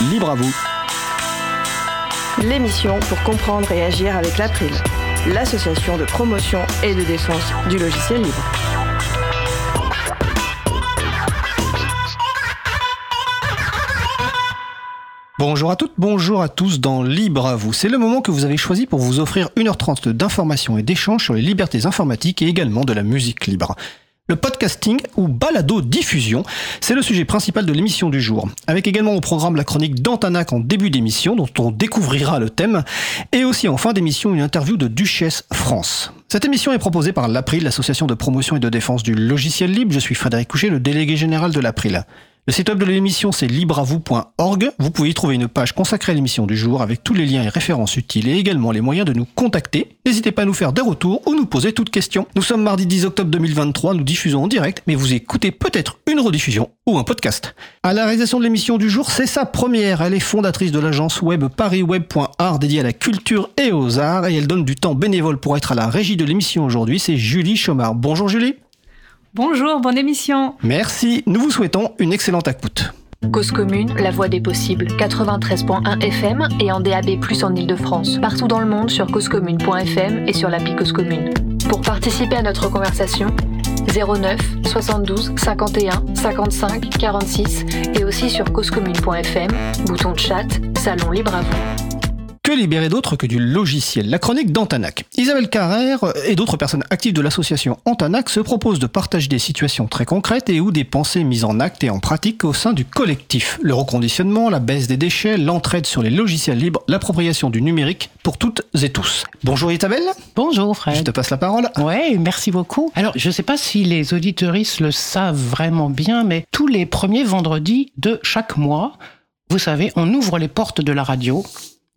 Libre à vous. L'émission pour comprendre et agir avec l'April, l'association de promotion et de défense du logiciel libre. Bonjour à toutes, bonjour à tous dans Libre à vous. C'est le moment que vous avez choisi pour vous offrir 1h30 d'informations et d'échanges sur les libertés informatiques et également de la musique libre. Le podcasting ou balado diffusion, c'est le sujet principal de l'émission du jour. Avec également au programme la chronique d'Antanac en début d'émission, dont on découvrira le thème, et aussi en fin d'émission une interview de Duchesse France. Cette émission est proposée par l'April, l'association de promotion et de défense du logiciel libre. Je suis Frédéric Couchet, le délégué général de l'April. Le site de l'émission, c'est libreavou.org. Vous pouvez y trouver une page consacrée à l'émission du jour avec tous les liens et références utiles et également les moyens de nous contacter. N'hésitez pas à nous faire des retours ou nous poser toutes questions. Nous sommes mardi 10 octobre 2023, nous diffusons en direct, mais vous écoutez peut-être une rediffusion ou un podcast. À la réalisation de l'émission du jour, c'est sa première. Elle est fondatrice de l'agence web parisweb.art dédiée à la culture et aux arts et elle donne du temps bénévole pour être à la régie de l'émission aujourd'hui. C'est Julie Chomard. Bonjour Julie. Bonjour, bonne émission. Merci, nous vous souhaitons une excellente écoute. Cause commune, la voix des possibles, 93.1 FM et en DAB+, en Ile-de-France. Partout dans le monde sur causecommune.fm et sur l'appli Cause Commune. Pour participer à notre conversation, 09 72 51 55 46 et aussi sur causecommune.fm, bouton de chat, salon libre à vous. Que libérer d'autre que du logiciel La chronique d'Antanac. Isabelle Carrère et d'autres personnes actives de l'association Antanac se proposent de partager des situations très concrètes et ou des pensées mises en acte et en pratique au sein du collectif. Le reconditionnement, la baisse des déchets, l'entraide sur les logiciels libres, l'appropriation du numérique pour toutes et tous. Bonjour Isabelle. Bonjour Fred. Je te passe la parole. Ouais, merci beaucoup. Alors, je ne sais pas si les auditeuristes le savent vraiment bien, mais tous les premiers vendredis de chaque mois, vous savez, on ouvre les portes de la radio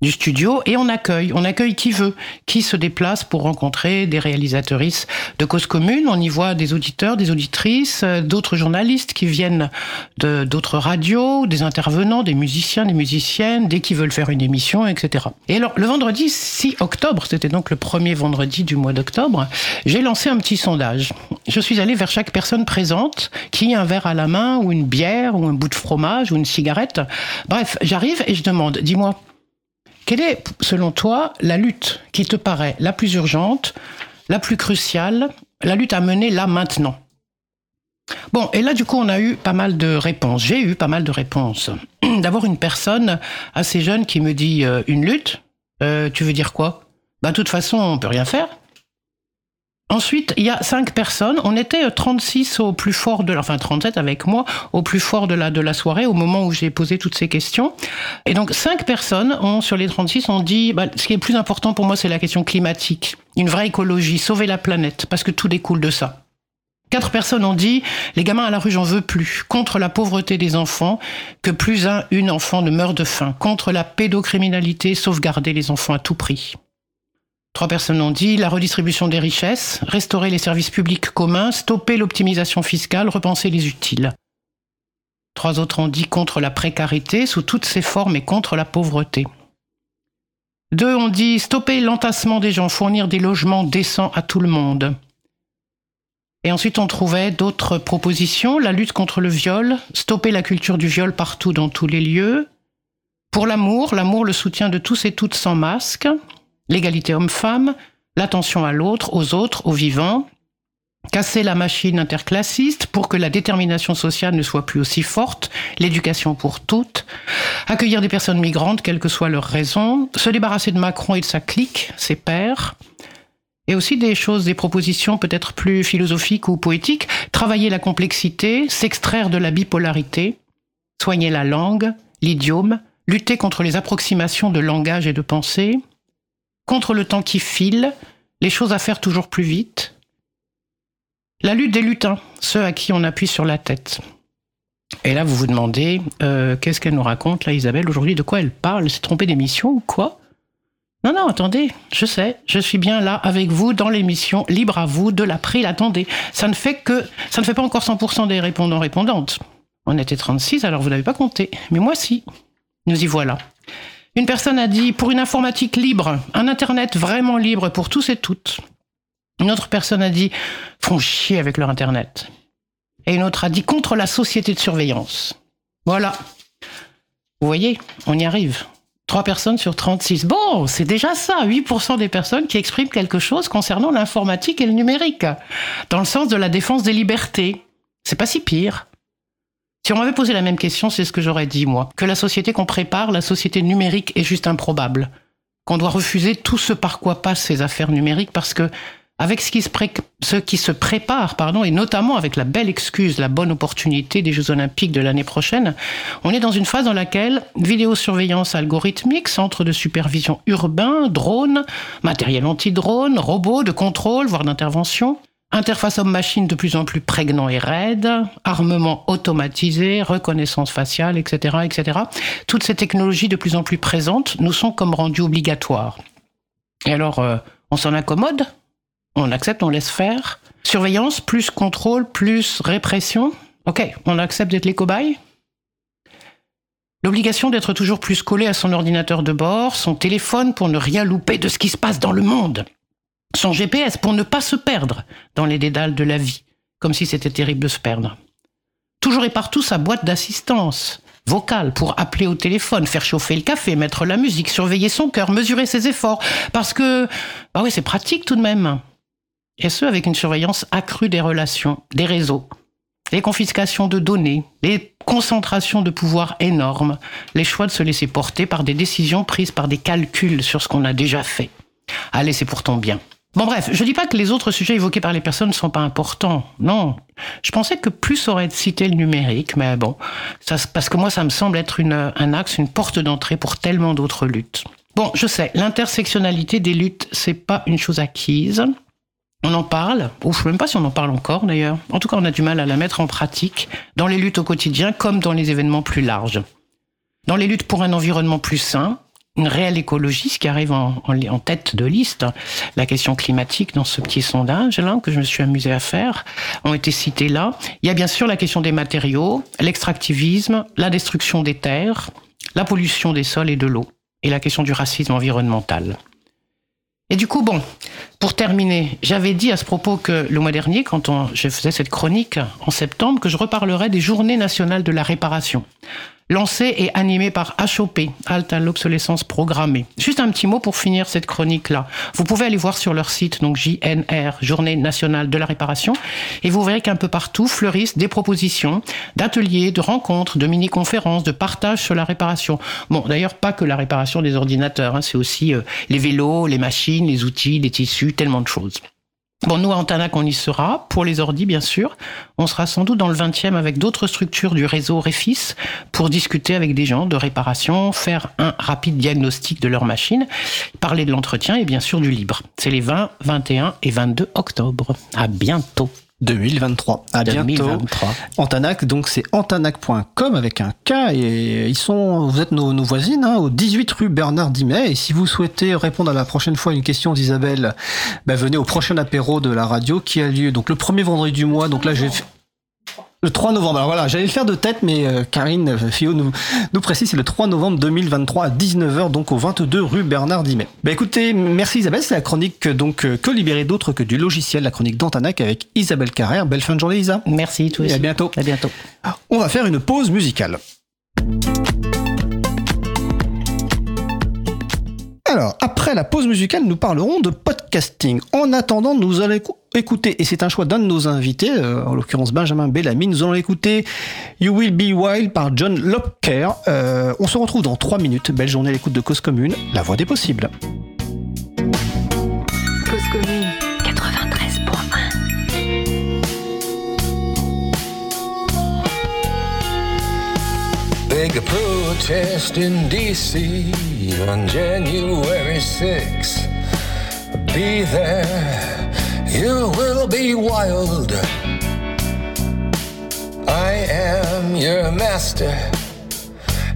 du studio et on accueille. On accueille qui veut, qui se déplace pour rencontrer des réalisatrices de cause commune. On y voit des auditeurs, des auditrices, euh, d'autres journalistes qui viennent de d'autres radios, des intervenants, des musiciens, des musiciennes, dès qu'ils veulent faire une émission, etc. Et alors, le vendredi 6 octobre, c'était donc le premier vendredi du mois d'octobre, j'ai lancé un petit sondage. Je suis allé vers chaque personne présente qui a un verre à la main ou une bière ou un bout de fromage ou une cigarette. Bref, j'arrive et je demande, dis-moi, quelle est, selon toi, la lutte qui te paraît la plus urgente, la plus cruciale, la lutte à mener là maintenant? Bon, et là, du coup, on a eu pas mal de réponses. J'ai eu pas mal de réponses. D'avoir une personne assez jeune qui me dit euh, une lutte, euh, tu veux dire quoi? Bah, de toute façon, on peut rien faire. Ensuite, il y a cinq personnes. On était 36 au plus fort de, enfin 37 avec moi, au plus fort de la, de la soirée, au moment où j'ai posé toutes ces questions. Et donc, cinq personnes ont, sur les 36, ont dit, bah, ce qui est plus important pour moi, c'est la question climatique. Une vraie écologie, sauver la planète, parce que tout découle de ça. Quatre personnes ont dit, les gamins à la rue, j'en veux plus. Contre la pauvreté des enfants, que plus un, une enfant ne meurt de faim. Contre la pédocriminalité, sauvegarder les enfants à tout prix. Trois personnes ont dit la redistribution des richesses, restaurer les services publics communs, stopper l'optimisation fiscale, repenser les utiles. Trois autres ont dit contre la précarité sous toutes ses formes et contre la pauvreté. Deux ont dit stopper l'entassement des gens, fournir des logements décents à tout le monde. Et ensuite on trouvait d'autres propositions, la lutte contre le viol, stopper la culture du viol partout dans tous les lieux. Pour l'amour, l'amour le soutien de tous et toutes sans masque, l'égalité homme-femme, l'attention à l'autre, aux autres, aux vivants, casser la machine interclassiste pour que la détermination sociale ne soit plus aussi forte, l'éducation pour toutes, accueillir des personnes migrantes, quelles que soient leurs raisons, se débarrasser de Macron et de sa clique, ses pairs, et aussi des choses, des propositions peut-être plus philosophiques ou poétiques, travailler la complexité, s'extraire de la bipolarité, soigner la langue, l'idiome, lutter contre les approximations de langage et de pensée, contre le temps qui file, les choses à faire toujours plus vite. La lutte des lutins, ceux à qui on appuie sur la tête. Et là, vous vous demandez, euh, qu'est-ce qu'elle nous raconte, là, Isabelle, aujourd'hui De quoi elle parle s'est trompée d'émission ou quoi? Non, non, attendez, je sais, je suis bien là avec vous dans l'émission Libre à vous de l'April. Attendez, ça ne fait que, ça ne fait pas encore 100% des répondants-répondantes. On était 36, alors vous n'avez pas compté. Mais moi, si. Nous y voilà. Une personne a dit pour une informatique libre, un Internet vraiment libre pour tous et toutes. Une autre personne a dit font chier avec leur Internet. Et une autre a dit contre la société de surveillance. Voilà. Vous voyez, on y arrive. 3 personnes sur 36. Bon, c'est déjà ça, 8% des personnes qui expriment quelque chose concernant l'informatique et le numérique, dans le sens de la défense des libertés. C'est pas si pire. Si on m'avait posé la même question, c'est ce que j'aurais dit, moi. Que la société qu'on prépare, la société numérique, est juste improbable. Qu'on doit refuser tout ce par quoi passent ces affaires numériques parce que avec ce qui, se prépare, pardon, et notamment avec la belle excuse, la bonne opportunité des Jeux Olympiques de l'année prochaine, on est dans une phase dans laquelle vidéosurveillance algorithmique, centre de supervision urbain, drones, matériel anti-drone, robots de contrôle, voire d'intervention, interface homme-machine de plus en plus prégnant et raide, armement automatisé, reconnaissance faciale, etc., etc. Toutes ces technologies de plus en plus présentes nous sont comme rendues obligatoires. Et alors, euh, on s'en accommode? On accepte, on laisse faire? Surveillance, plus contrôle, plus répression? Ok, on accepte d'être les cobayes? L'obligation d'être toujours plus collé à son ordinateur de bord, son téléphone pour ne rien louper de ce qui se passe dans le monde, son GPS pour ne pas se perdre dans les dédales de la vie, comme si c'était terrible de se perdre. Toujours et partout sa boîte d'assistance vocale pour appeler au téléphone, faire chauffer le café, mettre la musique, surveiller son cœur, mesurer ses efforts, parce que, bah oui, c'est pratique tout de même et ce avec une surveillance accrue des relations, des réseaux, les confiscations de données, les concentrations de pouvoir énormes, les choix de se laisser porter par des décisions prises par des calculs sur ce qu'on a déjà fait. Allez, c'est pourtant bien. Bon bref, je dis pas que les autres sujets évoqués par les personnes ne sont pas importants. Non. Je pensais que plus aurait cité le numérique, mais bon, parce que moi ça me semble être un axe, une porte d'entrée pour tellement d'autres luttes. Bon, je sais, l'intersectionnalité des luttes, c'est pas une chose acquise. On en parle, ou je ne sais même pas si on en parle encore d'ailleurs. En tout cas, on a du mal à la mettre en pratique dans les luttes au quotidien comme dans les événements plus larges. Dans les luttes pour un environnement plus sain, une réelle écologie, ce qui arrive en, tête de liste, la question climatique dans ce petit sondage là que je me suis amusé à faire, ont été cités là. Il y a bien sûr la question des matériaux, l'extractivisme, la destruction des terres, la pollution des sols et de l'eau, et la question du racisme environnemental. Et du coup, bon, pour terminer, j'avais dit à ce propos que le mois dernier, quand je faisais cette chronique en septembre, que je reparlerais des journées nationales de la réparation lancé et animé par HOP, Halte à l'obsolescence programmée. Juste un petit mot pour finir cette chronique-là. Vous pouvez aller voir sur leur site, donc JNR, Journée nationale de la réparation, et vous verrez qu'un peu partout fleurissent des propositions d'ateliers, de rencontres, de mini-conférences, de partage sur la réparation. Bon, d'ailleurs, pas que la réparation des ordinateurs, hein, c'est aussi euh, les vélos, les machines, les outils, les tissus, tellement de choses. Bon, nous, à Antanac, on y sera, pour les ordis, bien sûr. On sera sans doute dans le 20e avec d'autres structures du réseau Réfis pour discuter avec des gens de réparation, faire un rapide diagnostic de leur machine, parler de l'entretien et bien sûr du libre. C'est les 20, 21 et 22 octobre. À bientôt. 2023. À 2023. bientôt. Antanac, donc c'est antanac.com avec un K et ils sont, vous êtes nos, voisines, hein, au 18 rue Bernard Dimet. Et si vous souhaitez répondre à la prochaine fois à une question d'Isabelle, ben venez au prochain apéro de la radio qui a lieu donc le premier vendredi du mois. Donc là, j'ai le 3 novembre. Alors voilà, j'allais le faire de tête, mais euh, Karine euh, Fio nous, nous précise, c'est le 3 novembre 2023 à 19h, donc au 22 rue Bernard Dimet. Bah écoutez, merci Isabelle, c'est la chronique donc euh, que libérer d'autres que du logiciel, la chronique d'Antanac avec Isabelle Carrère. Belle fin de journée Isa. Merci, toi Et à bientôt. À bientôt. On va faire une pause musicale. Alors, après la pause musicale, nous parlerons de podcasting. En attendant, nous allons écouter, et c'est un choix d'un de nos invités, euh, en l'occurrence Benjamin Bellamy, nous allons écouter You Will Be Wild par John Lopker. Euh, on se retrouve dans 3 minutes. Belle journée à l'écoute de Cause Commune, la voix des possibles. Protest in DC on January 6. Be there, you will be wild. I am your master,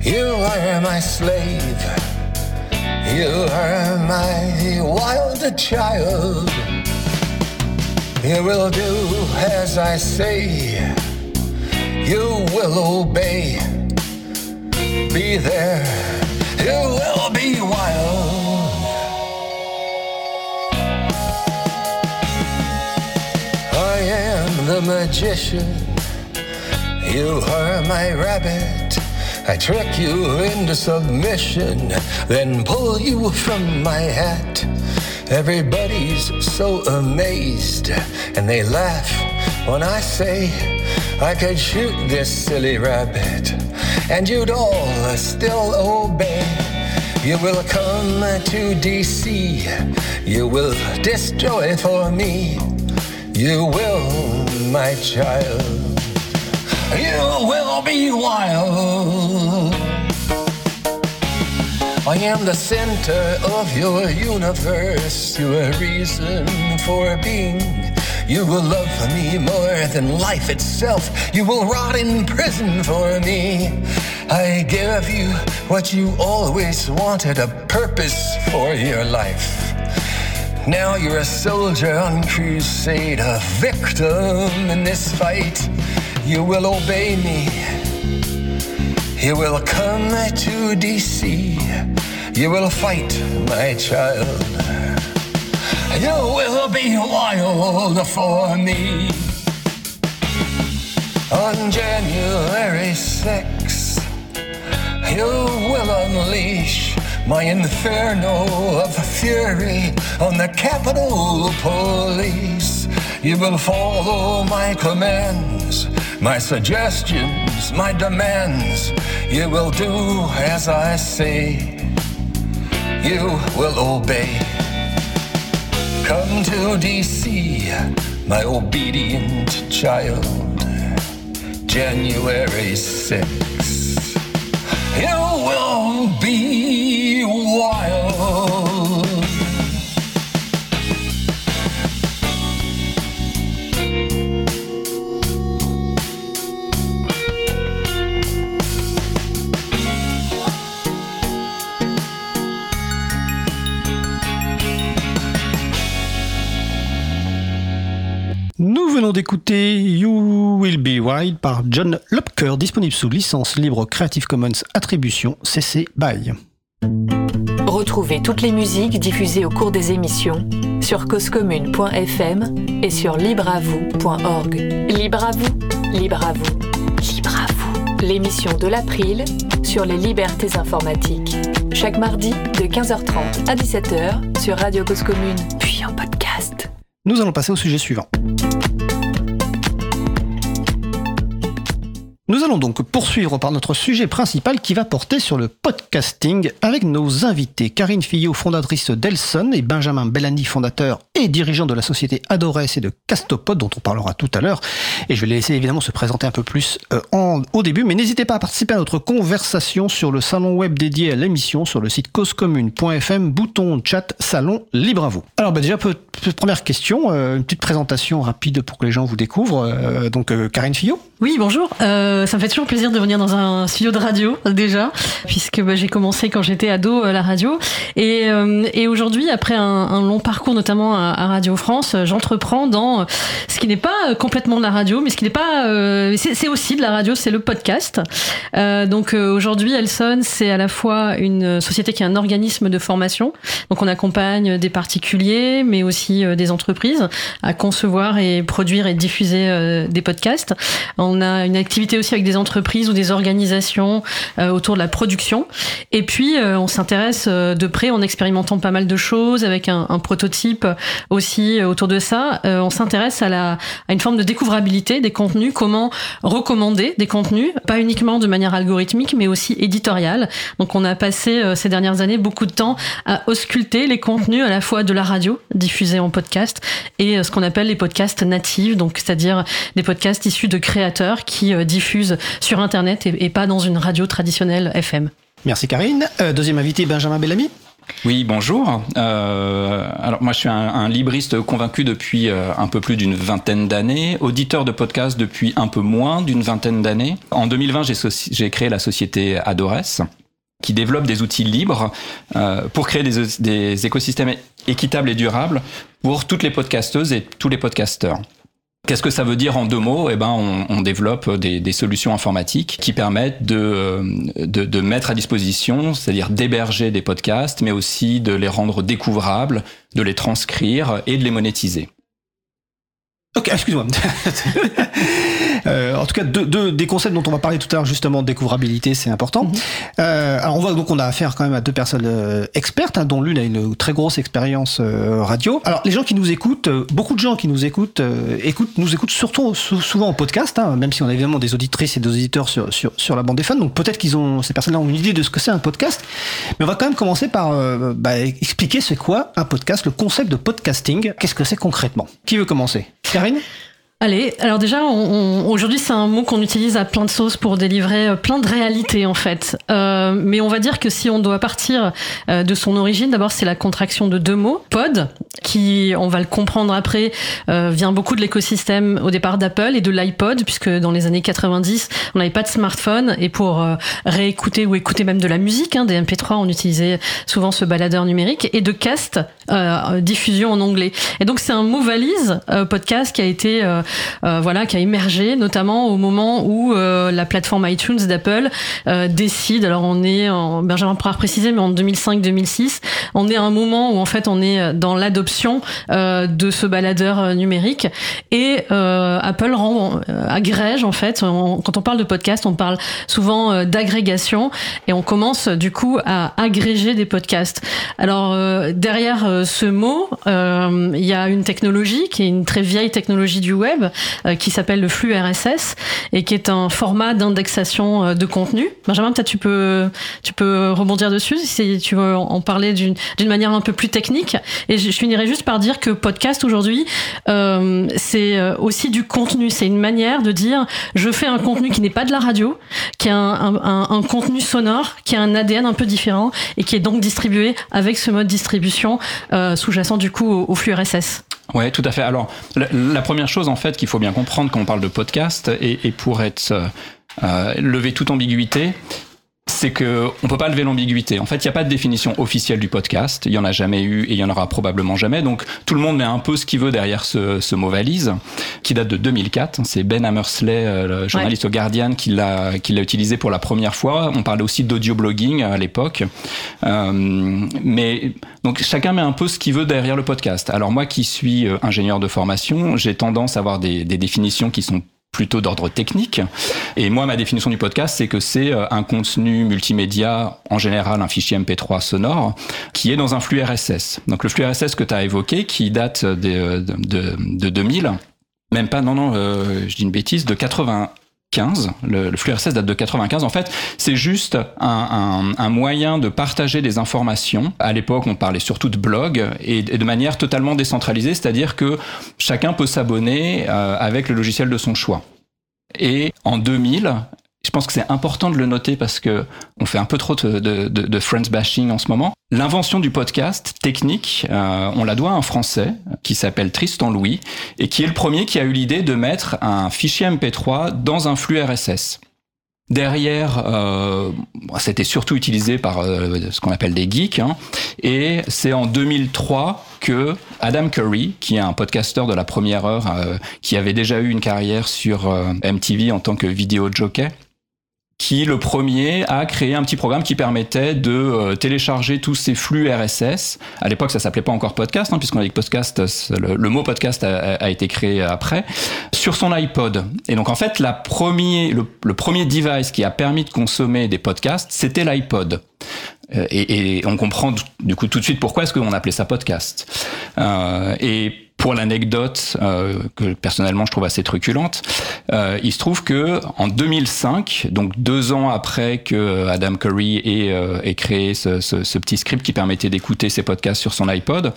you are my slave. You are my wild child. You will do as I say, you will obey. Be there, you will be wild. I am the magician, you are my rabbit. I trick you into submission, then pull you from my hat. Everybody's so amazed, and they laugh when I say I could shoot this silly rabbit, and you'd all still obey. You will come to DC, you will destroy for me. You will, my child. You will be wild. I am the center of your universe, your reason for being. You will love for me more than life itself. You will rot in prison for me. I give you what you always wanted a purpose for your life. Now you're a soldier on crusade, a victim in this fight. You will obey me. You will come to DC. You will fight, my child. You will be wild for me. On January 6th, you will unleash my inferno of fury on the Capitol Police. You will follow my commands, my suggestions, my demands. You will do as I say. You will obey. Come to DC, my obedient child. January 6th. You will be wild. Venons d'écouter You Will Be Wild par John Lopker, disponible sous licence libre Creative Commons Attribution CC BY. Retrouvez toutes les musiques diffusées au cours des émissions sur causecommune.fm et sur libreavoue.org. Libre à vous, libre à vous, libre à vous. L'émission de l'April sur les libertés informatiques. Chaque mardi de 15h30 à 17h sur Radio Cause Commune, puis en podcast. Nous allons passer au sujet suivant. Nous allons donc poursuivre par notre sujet principal qui va porter sur le podcasting avec nos invités Karine Fillot, fondatrice d'Elson et Benjamin Bellani, fondateur et dirigeant de la société Adores et de Castopod dont on parlera tout à l'heure. Et je vais les laisser évidemment se présenter un peu plus euh, en, au début, mais n'hésitez pas à participer à notre conversation sur le salon web dédié à l'émission sur le site causecommune.fm, bouton chat, salon libre à vous. Alors bah déjà, peu, première question, euh, une petite présentation rapide pour que les gens vous découvrent. Euh, donc euh, Karine Fillot Oui, bonjour. Euh, ça me fait toujours plaisir de venir dans un studio de radio déjà, puisque bah, j'ai commencé quand j'étais ado euh, la radio. Et, euh, et aujourd'hui, après un, un long parcours notamment à, à Radio France, euh, j'entreprends dans euh, ce qui n'est pas complètement de la radio, mais ce qui n'est pas... euh, c'est aussi de la radio, c'est le podcast. Donc aujourd'hui, Elson, c'est à la fois une société qui est un organisme de formation. Donc on accompagne des particuliers, mais aussi des entreprises à concevoir et produire et diffuser des podcasts. A une activité aussi avec des entreprises ou des organisations euh, autour de la production. Et puis, euh, on s'intéresse euh, de près en expérimentant pas mal de choses avec un, prototype aussi autour de ça. On s'intéresse à, à une forme de découvrabilité des contenus, comment recommander des contenus, pas uniquement de manière algorithmique, mais aussi éditoriale. Donc, on a passé ces dernières années beaucoup de temps à ausculter les contenus à la fois de la radio diffusés en podcast et ce qu'on appelle les podcasts natifs, donc c'est-à-dire des podcasts issus de créateurs qui euh, diffusent sur Internet et, et pas dans une radio traditionnelle FM. Merci Karine. Euh, deuxième invité, Benjamin Bellamy. Oui, bonjour. Euh, alors moi, je suis un, un libriste convaincu depuis euh, un peu plus d'une vingtaine d'années, auditeur de podcast depuis un peu moins d'une vingtaine d'années. En 2020, j'ai soci- j'ai créé la société Adores qui développe des outils libres euh, pour créer des, des écosystèmes équitables et durables pour toutes les podcasteuses et tous les podcasteurs. Qu'est-ce que ça veut dire en deux mots? Eh ben, on, développe des, des solutions informatiques qui permettent de, euh, de, de mettre à disposition, c'est-à-dire d'héberger des podcasts, mais aussi de les rendre découvrables, de les transcrire et de les monétiser. Ok, excuse-moi. Euh, en tout cas, deux, deux- des concepts dont on va parler tout à l'heure, justement, découvrabilité, c'est important. Euh, alors, on voit donc on a affaire quand même à deux personnes euh, expertes, hein, dont l'une a une très grosse expérience euh, radio. Alors, les gens qui nous écoutent, euh, beaucoup de gens qui nous écoutent, euh, écoutent nous écoutent surtout sou- souvent en podcast, hein, même si on a évidemment des auditrices et des auditeurs sur, sur, sur la bande des fans. Donc, peut-être qu'ils ont, ces personnes-là ont une idée de ce que c'est un podcast. Mais on va quand même commencer par euh, bah, expliquer c'est quoi un podcast, le concept de podcasting. Qu'est-ce que c'est concrètement? Qui veut commencer? Karine? Allez, alors déjà, aujourd'hui, c'est un mot qu'on utilise à plein de sauces pour délivrer euh, plein de réalités, en fait. Euh, mais on va dire que si on doit partir euh, de son origine, d'abord, c'est la contraction de deux mots. Pod, qui, on va le comprendre après, euh, vient beaucoup de l'écosystème au départ d'Apple et de l'iPod, puisque dans les années 90, on n'avait pas de smartphone. Et pour euh, réécouter ou écouter même de la musique, hein, des MP3, on utilisait souvent ce baladeur numérique. Et de cast, diffusion en anglais. Et donc, c'est un mot valise, podcast, qui a été... euh, voilà, qui a émergé notamment au moment où euh, la plateforme iTunes d'Apple euh, décide. Alors on est, en, Benjamin pourra préciser, mais en 2005-2006, on est à un moment où en fait on est dans l'adoption de ce baladeur numérique et Apple rend, agrège en fait. quand on parle de podcast, on parle souvent d'agrégation et on commence du coup à agréger des podcasts. Alors derrière ce mot, il y a une technologie qui est une très vieille technologie du web euh, qui s'appelle le flux RSS et qui est un format d'indexation euh, de contenu. Benjamin, peut-être tu peux tu peux rebondir dessus si tu veux en parler d'une manière un peu plus technique. Et je, finirai juste par dire que podcast aujourd'hui, euh, c'est euh, aussi du contenu. C'est une manière de dire je fais un contenu qui n'est pas de la radio, qui a un, un- un- contenu sonore, qui a un ADN un peu différent et qui est donc distribué avec ce mode distribution euh, sous-jacent du coup au flux RSS. Ouais, tout à fait. Alors, la, première chose en fait qu'il faut bien comprendre quand on parle de podcast et, et pour être euh, euh, lever toute ambiguïté, c'est que on peut pas lever l'ambiguïté. En fait, il n'y a pas de définition officielle du podcast. Il y en a jamais eu et il y en aura probablement jamais. Donc, tout le monde met un peu ce qu'il veut derrière ce, ce mot valise, qui date de 2004. C'est Ben Hammersley, euh, le journaliste au Guardian, qui l'a qui l'a utilisé pour la première fois. On parlait aussi d'audio blogging à l'époque. Euh, mais donc chacun met un peu ce qu'il veut derrière le podcast. Alors moi qui suis euh, ingénieur de formation, j'ai tendance à avoir des, des définitions qui sont plutôt d'ordre technique. Et moi, ma définition du podcast, c'est que c'est euh, un contenu multimédia, en général un fichier MP3 sonore, qui est dans un flux RSS. Donc le flux RSS que tu as évoqué, qui date de, de, de, de 2000, même pas, non, non, euh, je dis une bêtise, de 80. 15, le, le flux RSS date de 95. En fait, c'est juste un, moyen de partager des informations. À l'époque, on parlait surtout de blog et, et de manière totalement décentralisée, c'est-à-dire que chacun peut s'abonner euh, avec le logiciel de son choix. Et en 2000, je pense que c'est important de le noter parce que on fait un peu trop de, de, de, friends bashing en ce moment. L'invention du podcast technique, euh, on la doit à un Français qui s'appelle Tristan Louis et qui est le premier qui a eu l'idée de mettre un fichier MP3 dans un flux RSS. Derrière, euh, c'était surtout utilisé par euh, ce qu'on appelle des geeks, hein, et c'est en 2003 que Adam Curry, qui est un podcasteur de la première heure, euh, qui avait déjà eu une carrière sur euh, MTV en tant que vidéo jockey, qui le premier a créé un petit programme qui permettait de euh, télécharger tous ces flux RSS. À l'époque, ça s'appelait pas encore podcast, hein, puisqu'on a dit que podcast, le, mot podcast a, été créé après, sur son iPod. Et donc en fait, la le premier device qui a permis de consommer des podcasts, c'était l'iPod. Et, et, on comprend du coup tout de suite pourquoi est-ce qu'on appelait ça podcast. Euh, et pour l'anecdote euh, que personnellement je trouve assez truculente, euh, il se trouve que en 2005, donc deux ans après que Adam Curry ait, euh, ait créé ce, ce, ce, petit script qui permettait d'écouter ses podcasts sur son iPod,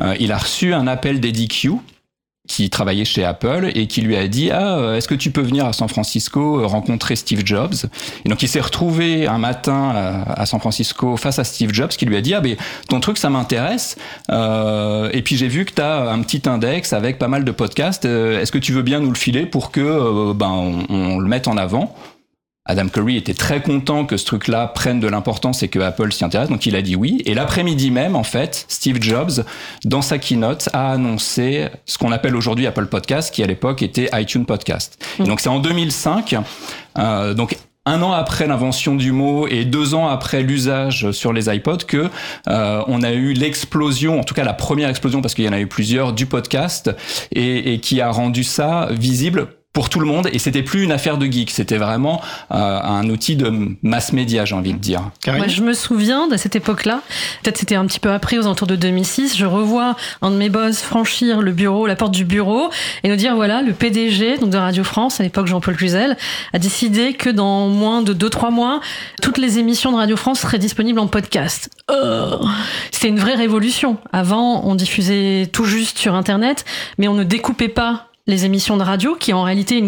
euh, il a reçu un appel d'EDQ qui travaillait chez Apple et qui lui a dit ah est-ce que tu peux venir à San Francisco rencontrer Steve Jobs? Et donc il s'est retrouvé un matin à San Francisco face à Steve Jobs qui lui a dit ah ben ton truc ça m'intéresse euh, et puis j'ai vu que tu un petit index avec pas mal de podcasts est-ce que tu veux bien nous le filer pour que euh, ben on le mette en avant? Adam Curry était très content que ce truc-là prenne de l'importance et que Apple s'y intéresse, donc il a dit oui. Et l'après-midi même, en fait, Steve Jobs, dans sa keynote, a annoncé ce qu'on appelle aujourd'hui Apple Podcast, qui à l'époque était iTunes Podcast. Mmh. donc c'est en 2005, euh, donc un an après l'invention du mot et deux ans après l'usage sur les iPods que euh, on a eu l'explosion, en tout cas la première explosion parce qu'il y en a eu plusieurs du podcast et, et qui a rendu ça visible pour tout le monde et c'était plus une affaire de geek, c'était vraiment euh, un outil de mass média, j'ai envie de dire. Moi, je me souviens de cette époque-là, peut-être c'était un petit peu après, aux alentours de 2006, je revois un de mes boss franchir le bureau, la porte du bureau et nous dire voilà, le PDG donc de Radio France, à l'époque Jean-Paul Cluzel, a décidé que dans moins de 2-3 mois, toutes les émissions de Radio France seraient disponibles en podcast. Oh c'était une vraie révolution. Avant, on diffusait tout juste sur Internet, mais on ne découpait pas les émissions de radio, qui en réalité,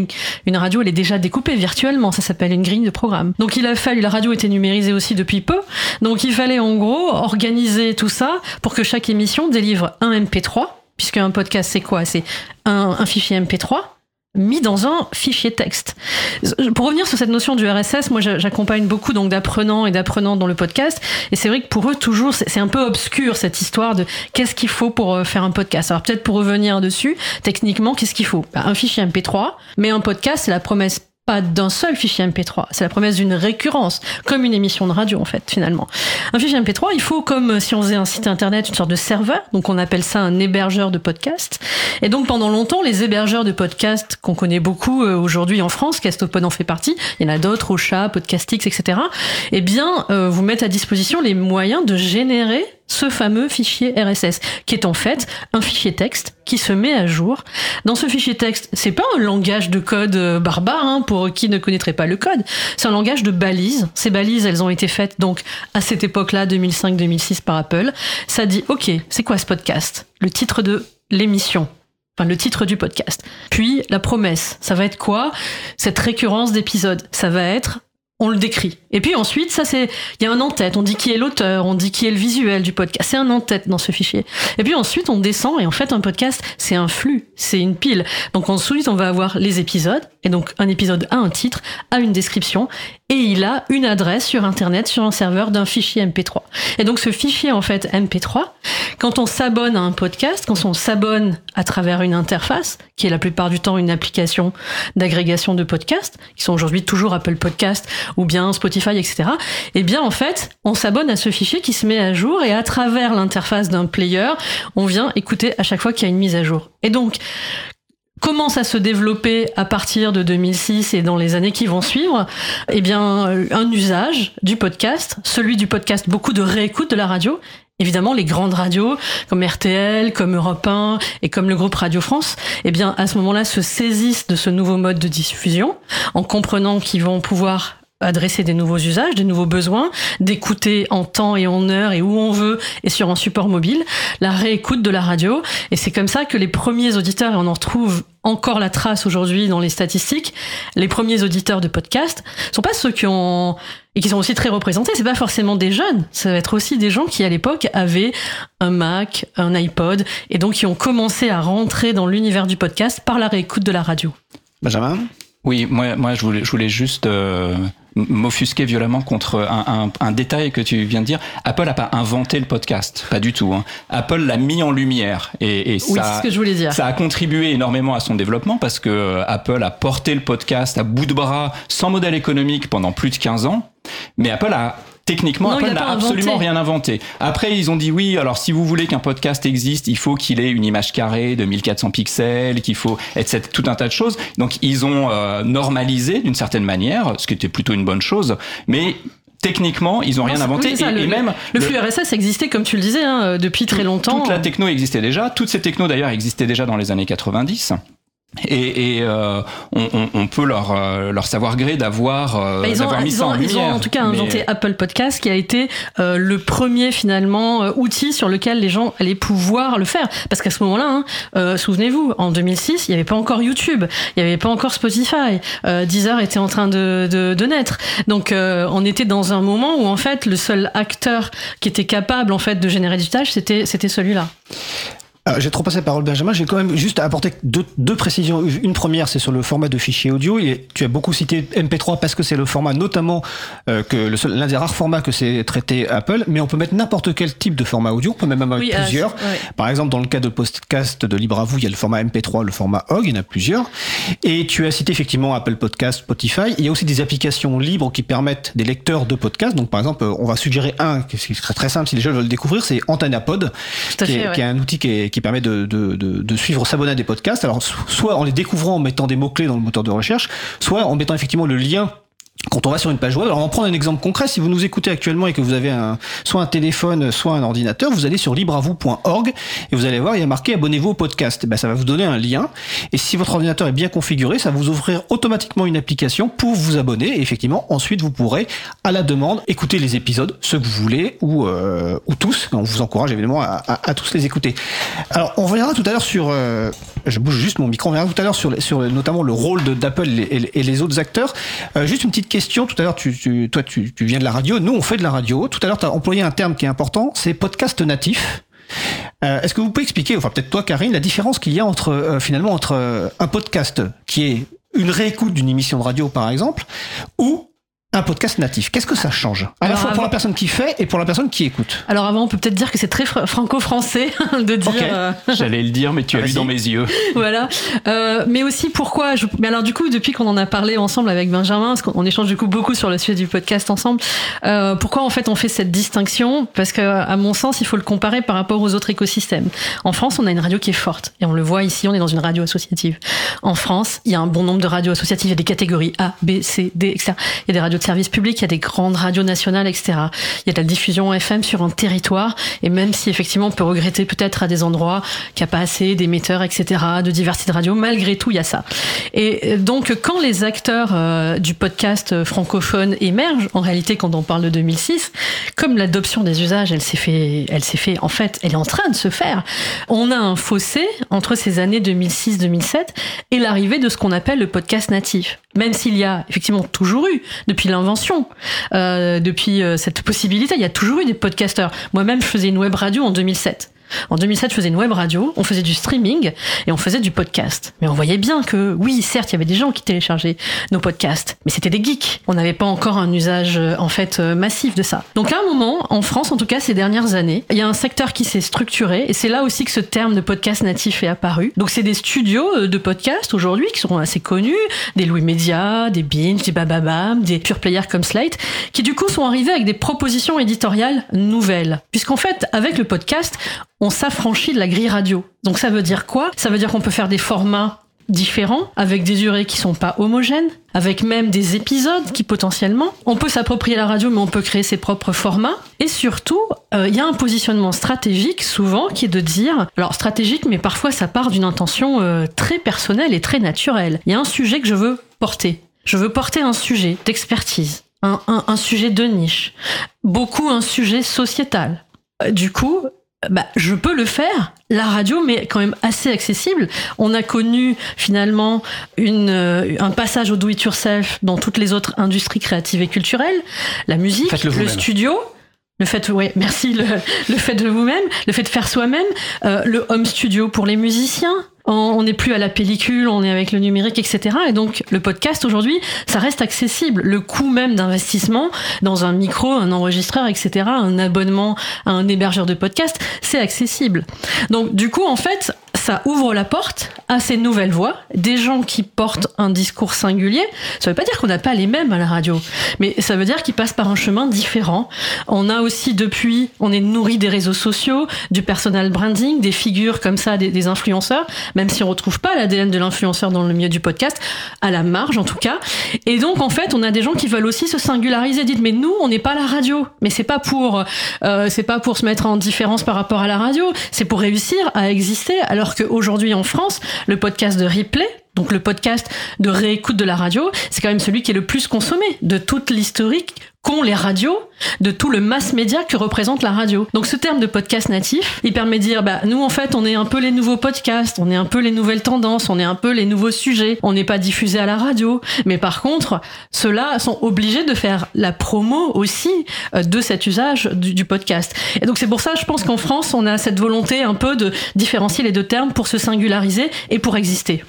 une, radio, elle est déjà découpée virtuellement, ça s'appelle une grille de programme. Donc il a fallu, la radio était numérisée aussi depuis peu, donc il fallait en gros organiser tout ça pour que chaque émission délivre un MP3, puisque un podcast c'est quoi? C'est un, un fichier MP3 mis dans un fichier texte. Pour revenir sur cette notion du RSS, moi j'accompagne beaucoup donc d'apprenants et d'apprenantes dans le podcast et c'est vrai que pour eux toujours c'est un peu obscur cette histoire de qu'est-ce qu'il faut pour euh, faire un podcast. Alors peut-être pour revenir dessus, techniquement qu'est-ce qu'il faut? Bah, Un fichier MP3, mais un podcast c'est la promesse pas d'un seul fichier MP3. C'est la promesse d'une récurrence, comme une émission de radio en fait finalement. Un fichier MP3, il faut comme si on faisait un site internet, une sorte de serveur, donc on appelle ça un hébergeur de podcast. Et donc pendant longtemps, les hébergeurs de podcast qu'on connaît beaucoup euh, aujourd'hui en France, Castopod en fait partie, il y en a d'autres, Ocha, Podcastix, etc. Eh bien, euh, vous mettent à disposition les moyens de générer ce fameux fichier RSS, qui est en fait un fichier texte qui se met à jour. Dans ce fichier texte, c'est pas un langage de code euh, barbare hein, pour qui ne connaîtrait pas le code, c'est un langage de balises. Ces balises, elles ont été faites donc à cette époque-là, 2005-2006 par Apple. Ça dit, ok, c'est quoi ce podcast? Le titre de l'émission, enfin le titre du podcast. Puis la promesse, ça va être quoi? Cette récurrence d'épisodes, ça va être on le décrit. Et puis ensuite, ça c'est, il y a un en-tête, on dit qui est l'auteur, on dit qui est le visuel du podcast, c'est un en-tête dans ce fichier. Et puis ensuite, on descend et en fait, un podcast, c'est un flux, c'est une pile. Donc ensuite, on va avoir les épisodes, et donc un épisode a un titre, a une description, et il a une adresse sur Internet, sur un serveur d'un fichier MP3. Et donc ce fichier, en fait, MP3, quand on s'abonne à un podcast, quand on s'abonne à travers une interface, qui est la plupart du temps une application d'agrégation de podcasts, qui sont aujourd'hui toujours Apple Podcast ou bien Spotify, etc. Eh bien, en fait, on s'abonne à ce fichier qui se met à jour et à travers l'interface d'un player, on vient écouter à chaque fois qu'il y a une mise à jour. Et donc, commence à se développer à partir de 2006 et dans les années qui vont suivre, eh bien, euh, un usage du podcast, celui du podcast, beaucoup de réécoute de la radio, Évidemment, les grandes radios comme RTL, comme Europe 1 et comme le groupe Radio France, eh bien, à ce moment-là, se saisissent de ce nouveau mode de diffusion en comprenant qu'ils vont pouvoir adresser des nouveaux usages, des nouveaux besoins, d'écouter en temps et en heure et où on veut et sur un support mobile, la réécoute de la radio. Et c'est comme ça que les premiers auditeurs, et on en retrouve encore la trace aujourd'hui dans les statistiques, les premiers auditeurs de podcast sont pas ceux qui ont et qui sont aussi très représentés, c'est pas forcément des jeunes, ça va être aussi des gens qui à l'époque avaient un Mac, un iPod et donc qui ont commencé à rentrer dans l'univers du podcast par la réécoute de la radio. Benjamin? Oui, moi, moi je, voulais, je voulais juste euh, m'offusquer violemment contre un, un, un, détail que tu viens de dire. Apple n'a pas inventé le podcast, pas du tout. Hein. Apple l'a mis en lumière et, et oui, ça, ce que je voulais dire. ça a contribué énormément à son développement parce que euh, Apple a porté le podcast à bout de bras, sans modèle économique pendant plus de 15 ans. Mais Apple a Techniquement, Non, Apple n'a absolument inventé. rien inventé. Après, ils ont dit oui, alors si vous voulez qu'un podcast existe, il faut qu'il ait une image carrée de 1400 pixels, qu'il faut, etc. Tout un tas de choses. Donc, ils ont euh, normalisé d'une certaine manière, ce qui était plutôt une bonne chose. Mais techniquement, ils ont rien inventé. oui, c'est ça, et, le, et même le le- flux RSS existait, comme tu le disais, hein, depuis très longtemps. toute la techno existait déjà. Toutes ces technos d'ailleurs existaient déjà dans les années 90. Et, et euh, on, on- on peut leur, euh, leur savoir gré d'avoir euh, Bah, d'avoir mis ils, ça ont, en ils ont lumière. en tout cas inventé Mais- Apple Podcast qui a été euh, le premier finalement euh, outil sur lequel les gens allaient pouvoir le faire. Parce qu'à ce moment-là, hein, euh, souvenez-vous, en 2006, il n'y avait pas encore YouTube, il n'y avait pas encore Spotify, euh, Deezer était en train de, de, de naître. Donc euh, on était dans un moment où en fait le seul acteur qui était capable en fait de générer du tâche, c'était c'était celui-là. J'ai trop passé la parole, Benjamin. J'ai quand même juste apporté deux, deux précisions. Une première, c'est sur le format de fichier audio. Et tu as beaucoup cité MP3 parce que c'est le format, notamment, euh, que le seul- l'un des rares formats que c'est traité Apple. Mais on peut mettre n'importe quel type de format audio. On peut même avoir Oui, euh, plusieurs. ouais. Par exemple, dans le cas de podcast de Libre à vous, il y a le format MP3, le format OG, il y en a plusieurs. Et tu as cité effectivement Apple Podcast, Spotify. Il y a aussi des applications libres qui permettent des lecteurs de podcasts. Donc, par exemple, on va suggérer un qui serait très simple si les gens veulent le découvrir, c'est AntennaPod, à qui, fait, est, ouais. qui est un outil qui est, qui permet de, suivre, s'abonner à des podcasts. Alors, so- soit en les découvrant en mettant des mots-clés dans le moteur de recherche, soit en mettant effectivement le lien quand on va sur une page web, alors on va prendre un exemple concret. Si vous nous écoutez actuellement et que vous avez un, soit un téléphone, soit un ordinateur, vous allez sur libreavou.org et vous allez voir, il y a marqué abonnez-vous au podcast. Et ben, ça va vous donner un lien. Et si votre ordinateur est bien configuré, ça va vous offrir automatiquement une application pour vous abonner. Et effectivement, ensuite, vous pourrez, à la demande, écouter les épisodes, ceux que vous voulez, ou, euh, ou tous. On vous encourage évidemment à, tous les écouter. Alors, on reviendra tout à l'heure sur, euh, je bouge juste mon micro, on reviendra tout à l'heure sur, notamment le rôle d'Apple et les autres acteurs. Euh, juste une petite question. Tout à l'heure, tu, toi, tu, tu viens de la radio. Nous, on fait de la radio. Tout à l'heure, tu as employé un terme qui est important, c'est podcast natif. Euh, Est-ce que vous pouvez expliquer, enfin peut-être toi, Karine, la différence qu'il y a entre euh, finalement entre euh, un podcast qui est une réécoute d'une émission de radio, par exemple, ou un podcast natif Qu'est-ce que ça change? À la fois pour avant- la personne qui fait et pour la personne qui écoute. Alors avant, on peut peut-être dire que c'est très fr- franco-français de dire. Ok. euh, J'allais le dire, mais tu as Ah, lu vas-y. dans mes yeux. voilà. Euh, mais aussi pourquoi je... Mais alors du coup, depuis qu'on en a parlé ensemble avec Benjamin, parce qu'on échange du coup beaucoup sur le sujet du podcast ensemble, euh, pourquoi en fait on fait cette distinction? Parce que à mon sens, il faut le comparer par rapport aux autres écosystèmes. En France, on a une radio qui est forte et on le voit ici, on est dans une radio associative. En France, il y a un bon nombre de radios associatives, il y a des catégories A, B, C, D, etc. Il y a des radios de service public, il y a des grandes radios nationales, etc. Il y a de la diffusion FM sur un territoire et même si effectivement on peut regretter peut-être à des endroits qu'il n'y a pas assez d'émetteurs, etc., de diversité de radio, malgré tout, il y a ça. Et donc, quand les acteurs euh, du podcast francophone émergent, en réalité, quand on parle de 2006, comme l'adoption des usages, elle s'est fait, elle s'est fait, en fait, elle est en train de se faire. On a un fossé entre ces années 2006-2007 et l'arrivée de ce qu'on appelle le podcast natif. Même s'il y a effectivement toujours eu, depuis l'invention, euh, depuis euh, cette possibilité, il y a toujours eu des podcasteurs. Moi-même, je faisais une web radio en 2007. En 2007, je faisais une web radio, on faisait du streaming et on faisait du podcast. Mais on voyait bien que, oui, certes, il y avait des gens qui téléchargeaient nos podcasts, mais c'était des geeks. On n'avait pas encore un usage, euh, en fait, euh, massif de ça. Donc à un moment, en France, en tout cas ces dernières années, il y a un secteur qui s'est structuré et c'est là aussi que ce terme de podcast natif est apparu. Donc c'est des studios euh, de podcast aujourd'hui qui sont assez connus, des Louis Media, des Binge, des Bababam, des pure players comme Slate, qui du coup sont arrivés avec des propositions éditoriales nouvelles. Puisqu'en fait, avec le podcast, on s'affranchit de la grille radio. Donc ça veut dire quoi? Ça veut dire qu'on peut faire des formats différents, avec des durées qui sont pas homogènes, avec même des épisodes qui potentiellement, on peut s'approprier la radio, mais on peut créer ses propres formats. Et surtout, euh, il y a un positionnement stratégique souvent qui est de dire, alors stratégique, mais parfois ça part d'une intention euh, très personnelle et très naturelle. Il y a un sujet que je veux porter. Je veux porter un sujet d'expertise, un, sujet de niche, beaucoup un sujet sociétal. Euh, Du coup, bah, je peux le faire. La radio, mais quand même assez accessible. On a connu finalement une, euh, un passage au do-it-yourself dans toutes les autres industries créatives et culturelles. La musique, le vous-même. studio. Le fait, ouais, merci, le, le fait de vous-même, le fait de faire soi-même, euh, le home studio pour les musiciens. On- n'est plus à la pellicule, on est avec le numérique, etc. Et donc, le podcast aujourd'hui, ça reste accessible. Le coût même d'investissement dans un micro, un enregistreur, etc., un abonnement à un hébergeur de podcast, c'est accessible. Donc, du coup, en fait, ça ouvre la porte à ces nouvelles voix, des gens qui portent un discours singulier. Ça veut pas dire qu'on n'a pas les mêmes à la radio, mais ça veut dire qu'ils passent par un chemin différent. On a aussi depuis, on est nourri des réseaux sociaux, du personal branding, des figures comme ça, des, influenceurs, même si on retrouve pas l'ADN de l'influenceur dans le milieu du podcast, à la marge en tout cas. Et donc en fait, on a des gens qui veulent aussi se singulariser. Dites, mais nous, on n'est pas la radio. Mais c'est pas pour, euh, c'est pas pour se mettre en différence par rapport à la radio. C'est pour réussir à exister. Alors qu'aujourd'hui en France, le podcast de replay, donc le podcast de réécoute de la radio, c'est quand même celui qui est le plus consommé de toute l'historique qu'ont les radios, de tout le mass média que représente la radio. Donc ce terme de podcast natif, il permet de dire, bah nous en fait on est un peu les nouveaux podcasts, on est un peu les nouvelles tendances, on est un peu les nouveaux sujets, on n'est pas diffusé à la radio, mais par contre ceux-là sont obligés de faire la promo aussi euh, de cet usage du, du podcast. Et donc c'est pour ça, je pense qu'en France on a cette volonté un peu de différencier les deux termes pour se singulariser et pour exister.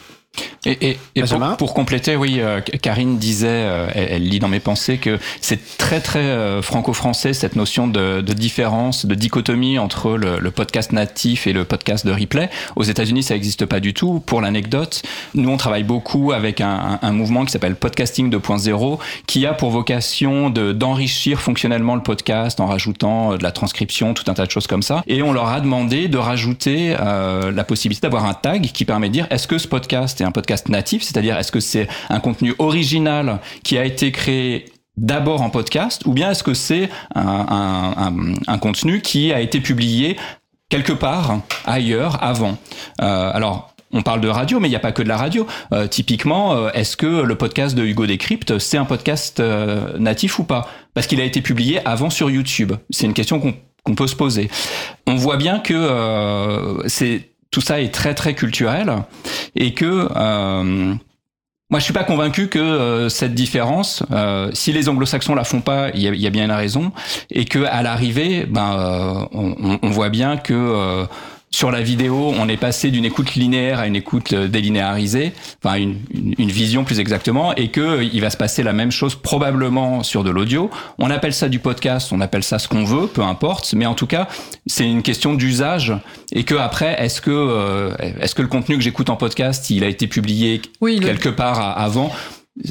Et, et, et pour, pour, compléter, oui, euh, Karine disait, euh, elle, elle, lit dans mes pensées que c'est très très euh, franco-français cette notion de, de, différence, de dichotomie entre le, le, podcast natif et le podcast de replay. Aux États-Unis, ça n'existe pas du tout. Pour l'anecdote, nous on travaille beaucoup avec un, un, un mouvement qui s'appelle Podcasting 2.0, qui a pour vocation d'enrichir fonctionnellement le podcast en rajoutant de la transcription, tout un tas de choses comme ça. Et on leur a demandé de rajouter la possibilité d'avoir un tag qui permet de dire est-ce que ce podcast est un podcast natif, c'est-à-dire est-ce que c'est un contenu original qui a été créé d'abord en podcast, ou bien est-ce que c'est un, contenu qui a été publié quelque part ailleurs avant euh, Alors, on parle de radio, mais il n'y a pas que de la radio. Euh, typiquement, euh, est-ce que le podcast de Hugo Décrypte, c'est un podcast natif ou pas? Parce qu'il a été publié avant sur YouTube. C'est une question qu'on qu peut se poser. On voit bien que c'est tout ça est très très culturel et que euh, moi, je suis pas convaincu que euh, cette différence, euh, si les Anglo-Saxons la font pas, il y a, bien une raison, et que à l'arrivée, ben, on, voit bien que sur la vidéo, on est passé d'une écoute linéaire à une écoute délinéarisée, enfin une, une, une vision plus exactement, et que il va se passer la même chose probablement sur de l'audio. On appelle ça du podcast, on appelle ça ce qu'on veut, peu importe, mais en tout cas, c'est une question d'usage, et que après, est-ce que euh, est-ce que le contenu que j'écoute en podcast, il a été publié oui, quelque le... part avant?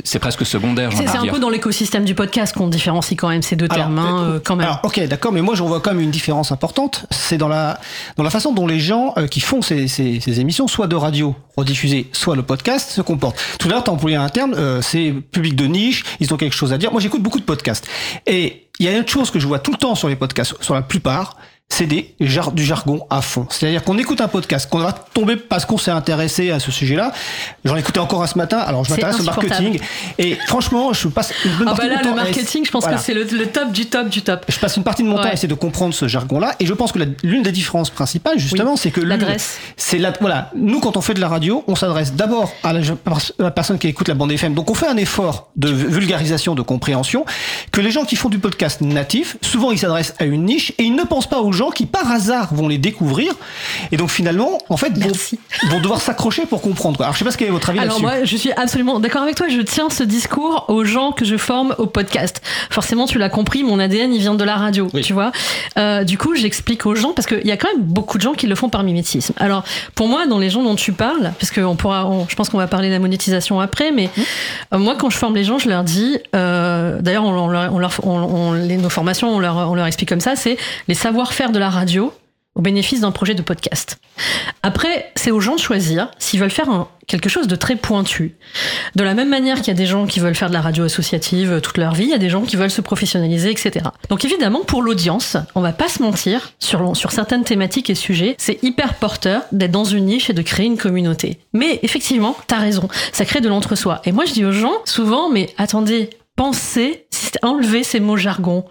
C'est presque secondaire. C'est un peu dans l'écosystème du podcast qu'on différencie quand même ces deux termes, hein, quand même. Alors, ok, d'accord, mais moi j'en vois quand même une différence importante. C'est dans la dans la façon dont les gens euh, qui font ces, ces, ces, émissions, soit de radio rediffusée, soit le podcast, se comportent. Tout à l'heure, t'as employé un terme, euh, c'est public de niche, ils ont quelque chose à dire. Moi, j'écoute beaucoup de podcasts, et il y a une chose que je vois tout le temps sur les podcasts, sur la plupart, c'est des jar du jargon à fond. C'est-à-dire qu'on écoute un podcast, qu'on va tomber parce qu'on s'est intéressé à ce sujet-là. J'en écoutais encore un ce matin. Alors je m'intéresse au marketing et franchement, je passe une bonne ah bah là, le marketing, je pense voilà. que c'est le, le, top du top du top. Je passe une partie de mon ouais. temps à essayer de comprendre ce jargon-là et je pense que l'une des différences principales, justement, oui. c'est que l'adresse. C'est la voilà. Nous, quand on fait de la radio, on s'adresse d'abord à, à la, personne qui écoute la bande FM. Donc on fait un effort de vulgarisation, de compréhension que les gens qui font du podcast natif, souvent ils s'adressent à une niche et ils ne pensent pas aux gens qui par hasard vont les découvrir. Et donc finalement en fait vont, vont, devoir s'accrocher pour comprendre quoi. alors je sais pas ce quel est votre avis alors moi je suis absolument d'accord avec toi. Je tiens ce discours aux gens que je forme au podcast. Forcément tu l'as compris mon ADN il vient de la radio oui. tu vois. Euh, du coup j'explique aux gens parce qu'il y a quand même beaucoup de gens qui le font par mimétisme. Alors pour moi dans les gens dont tu parles parce que on pourra on, je pense qu'on va parler de la monétisation après mais mmh. euh, moi quand je forme les gens je leur dis euh, d'ailleurs on, on, leur, on, leur, on, les, nos formations on leur, on leur explique comme ça c'est les savoir-faire de la radio au bénéfice d'un projet de podcast. Après, c'est aux gens de choisir s'ils veulent faire quelque chose de très pointu. De la même manière qu'il y a des gens qui veulent faire de la radio associative toute leur vie, il y a des gens qui veulent se professionnaliser, etc. Donc évidemment, pour l'audience, on va pas se mentir, sur, sur certaines thématiques et sujets, c'est hyper porteur d'être dans une niche et de créer une communauté. Mais effectivement, t'as raison, ça crée de l'entre-soi. Et moi je dis aux gens, souvent, mais attendez, pensez, enlever ces mots jargon.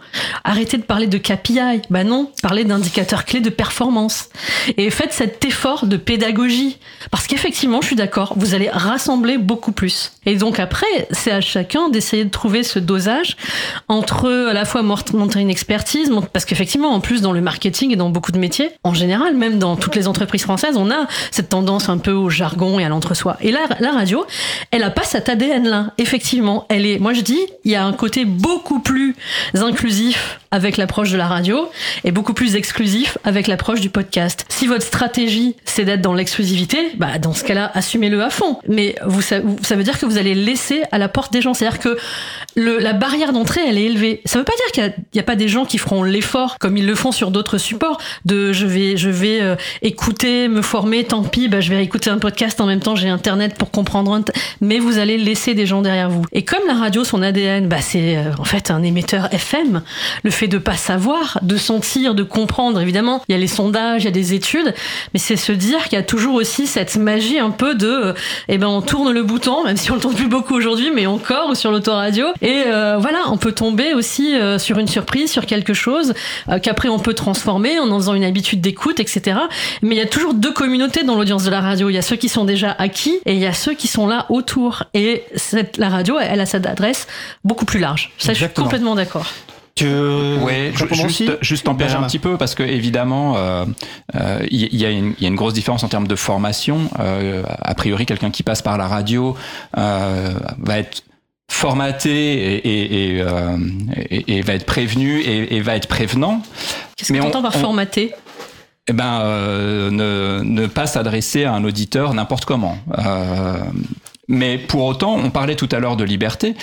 Arrêtez de parler de KPI. Bah non, parlez d'indicateurs clés de performance. Et faites cet effort de pédagogie. Parce qu'effectivement, je suis d'accord, vous allez rassembler beaucoup plus. Et donc après, c'est à chacun d'essayer de trouver ce dosage entre à la fois montrer une expertise, parce qu'effectivement, en plus, dans le marketing et dans beaucoup de métiers, en général, même dans toutes les entreprises françaises, on a cette tendance un peu au jargon et à l'entre-soi. Et là, la radio, elle a pas cet ADN-là. Effectivement, elle est, moi je dis, il y a un côté beaucoup plus inclusif avec l'approche de la radio et beaucoup plus exclusif avec l'approche du podcast. Si votre stratégie c'est d'être dans l'exclusivité, bah dans ce cas-là, assumez-le à fond. Mais vous, ça, veut dire que vous allez laisser à la porte des gens. C'est-à-dire que la barrière d'entrée, elle est élevée. Ça veut pas dire qu'il n'y a, pas des gens qui feront l'effort comme ils le font sur d'autres supports de je vais, je vais euh, écouter, me former, tant pis, bah, je vais écouter un podcast en même temps, j'ai internet pour comprendre. Mais vous allez laisser des gens derrière vous. Et comme la radio, son ADN, bah, c'est euh, en fait un émetteur FM. Le fait de pas savoir, de sentir, de comprendre, évidemment, il y a les sondages, il y a des études, mais c'est se dire qu'il y a toujours aussi cette magie un peu de, euh, eh ben, on tourne le bouton, même si on le tourne plus beaucoup aujourd'hui, mais encore sur l'autoradio. Et euh, voilà, on peut tomber aussi sur une surprise, sur quelque chose qu'après on peut transformer en en faisant une habitude d'écoute, etc. Mais il y a toujours deux communautés dans l'audience de la radio. Il y a ceux qui sont déjà acquis et il y a ceux qui sont là autour. Et la radio, elle, elle a cette adresse beaucoup plus large. Ça, Exactement. je suis complètement d'accord. Tu veux Ouais, juste, juste Benjamin. un petit peu parce que évidemment, euh, euh, il y, a une- il y a une grosse différence en termes de formation. Euh, a priori, quelqu'un qui passe par la radio euh, va être formaté et, et, et, euh, et- et va être prévenu et, et va être prévenant. Qu'est-ce que Mais tu on- entends par on- formaté? Eh ben, euh, ne, ne pas s'adresser à un auditeur n'importe comment. Euh, mais pour autant, on parlait tout à l'heure de liberté.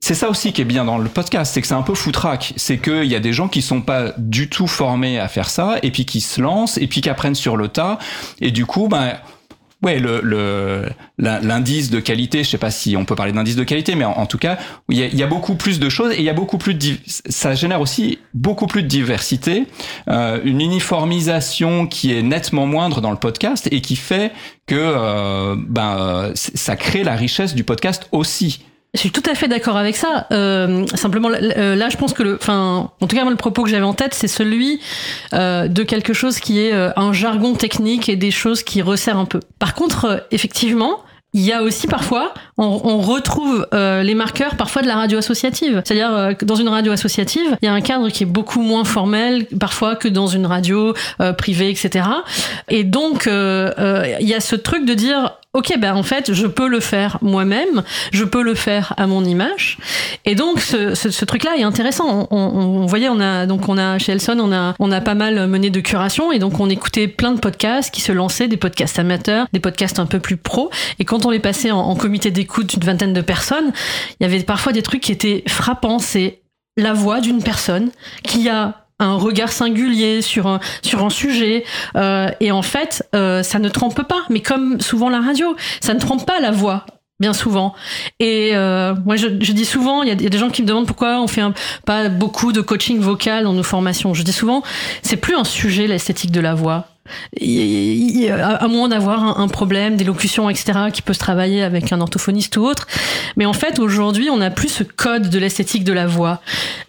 C'est ça aussi qui est bien dans le podcast, c'est que c'est un peu foutraque. C'est qu'il y a des gens qui sont pas du tout formés à faire ça, et puis qui se lancent, et puis qui apprennent sur le tas, et du coup, ben, ouais, le, le, l'indice de qualité, je sais pas si on peut parler d'indice de qualité, mais en, tout cas, il y, a, beaucoup plus de choses, et il y a beaucoup plus de, ça génère aussi beaucoup plus de diversité, euh, une uniformisation qui est nettement moindre dans le podcast, et qui fait que, euh, ben, euh, ça crée la richesse du podcast aussi. Je suis tout à fait d'accord avec ça. Euh, simplement, là, euh, là, je pense que le, enfin, en tout cas, moi, le propos que j'avais en tête, c'est celui euh, de quelque chose qui est euh, un jargon technique et des choses qui resserrent un peu. Par contre, euh, effectivement. Il y a aussi parfois, on, on retrouve euh, les marqueurs parfois de la radio associative. C'est-à-dire euh, dans une radio associative, il y a un cadre qui est beaucoup moins formel parfois que dans une radio euh, privée, etc. Et donc, euh, il y a ce truc de dire, ok, ben en fait, je peux le faire moi-même, je peux le faire à mon image. Et donc, ce, ce, ce truc-là est intéressant. On, on, on voyait, on a donc on a chez Elson, on a on a pas mal mené de curation et donc on écoutait plein de podcasts qui se lançaient, des podcasts amateurs, des podcasts un peu plus pro. Et quand on les passait en, en comité d'écoute d'une vingtaine de personnes, il y avait parfois des trucs qui étaient frappants. C'est la voix d'une personne qui a un regard singulier sur un, sur un sujet euh, et en fait euh, ça ne trompe pas mais comme souvent la radio ça ne trompe pas la voix bien souvent. Et euh, moi je, je dis souvent il y, y a des gens qui me demandent pourquoi on fait un- pas beaucoup de coaching vocal dans nos formations. Je dis souvent c'est plus un sujet l'esthétique de la voix à moins d'avoir un, problème d'élocution, etc., qui peut se travailler avec un orthophoniste ou autre. Mais en fait, aujourd'hui, on n'a plus ce code de l'esthétique de la voix.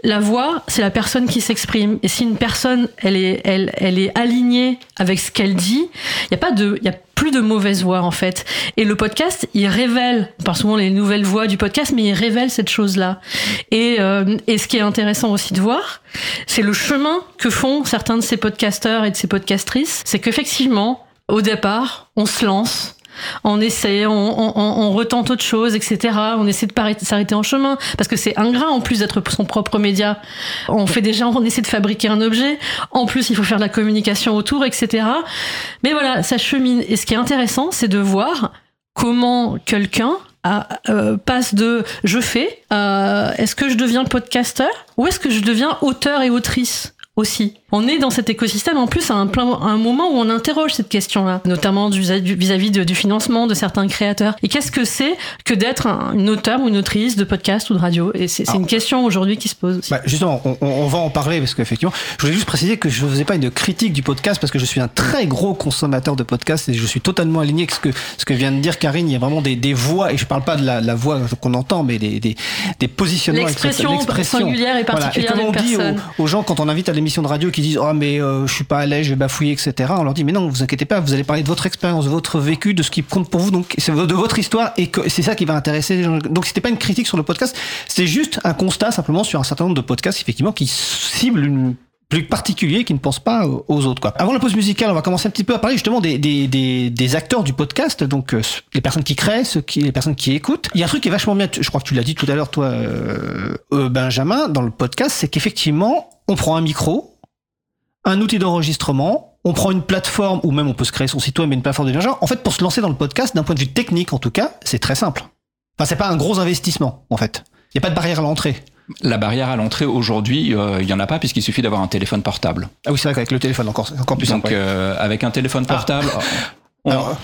La voix, c'est la personne qui s'exprime. Et si une personne, elle est, elle, elle est alignée avec ce qu'elle dit, il n'y a pas de, plus de mauvaise voix en fait. Et le podcast, il révèle, on parle souvent les nouvelles voix du podcast, mais il révèle cette chose-là. Et, euh, et ce qui est intéressant aussi de voir, c'est le chemin que font certains de ces podcasteurs et de ces podcastrices. C'est qu'effectivement, au départ, on se lance. On essaie, on, retente autre chose, etc. On essaie de s'arrêter en chemin parce que c'est ingrat en plus d'être son propre média. On fait déjà, on essaie de fabriquer un objet. En plus, il faut faire de la communication autour, etc. Mais voilà, ça chemine. Et ce qui est intéressant, c'est de voir comment quelqu'un euh, passe de je fais est-ce que je deviens podcasteur ou est-ce que je deviens auteur et autrice aussi? On est dans cet écosystème en plus à un, plein- à un moment où on interroge cette question-là, notamment du- vis-à-vis de- du financement de certains créateurs. Et qu'est-ce que c'est que d'être un- une auteur ou une autrice de podcast ou de radio? Et c'est c'est une question aujourd'hui qui se pose aussi. Bah, justement, on, va en parler parce qu'effectivement, je voulais juste préciser que je ne faisais pas une critique du podcast parce que je suis un très gros consommateur de podcasts et je suis totalement aligné avec ce que, ce que vient de dire Karine. Il y a vraiment des, des voix, et je parle pas de la, la voix qu'on entend, mais des, des, des positionnements. L'expression singulière et Voilà. particulière Et comme on dit aux, aux gens quand on invite à l'émission de radio qui disent Oh, mais euh, je suis pas à l'aise, je vais bafouiller, etc. On leur dit Mais non, vous inquiétez pas, vous allez parler de votre expérience, de votre vécu, de ce qui compte pour vous. Donc, c'est de votre histoire et c'est ça qui va intéresser les gens. Donc, c'était pas une critique sur le podcast, c'est juste un constat simplement sur un certain nombre de podcasts, effectivement, qui ciblent une plus particulier qui ne pense pas aux aux autres. Quoi. Avant la pause musicale, on va commencer un petit peu à parler justement des, des, des, acteurs du podcast, donc euh, les personnes qui créent, ceux qui, les personnes qui écoutent. Il y a un truc qui est vachement bien, je crois que tu l'as dit tout à l'heure, toi, euh, euh, Benjamin, dans le podcast, c'est qu'effectivement, on prend un micro, un outil d'enregistrement, on prend une plateforme, ou même on peut se créer son site web, mais une plateforme de genre. En fait, pour se lancer dans le podcast, d'un point de vue technique en tout cas, c'est très simple. Enfin, c'est pas un gros investissement, en fait. Il n'y a pas de barrière à l'entrée. La barrière à l'entrée aujourd'hui, euh, il y en a pas puisqu'il suffit d'avoir un téléphone portable. Ah oui, c'est vrai qu'avec le téléphone, encore, encore plus Donc simple. ouais. euh, avec un téléphone portable, on- Alors,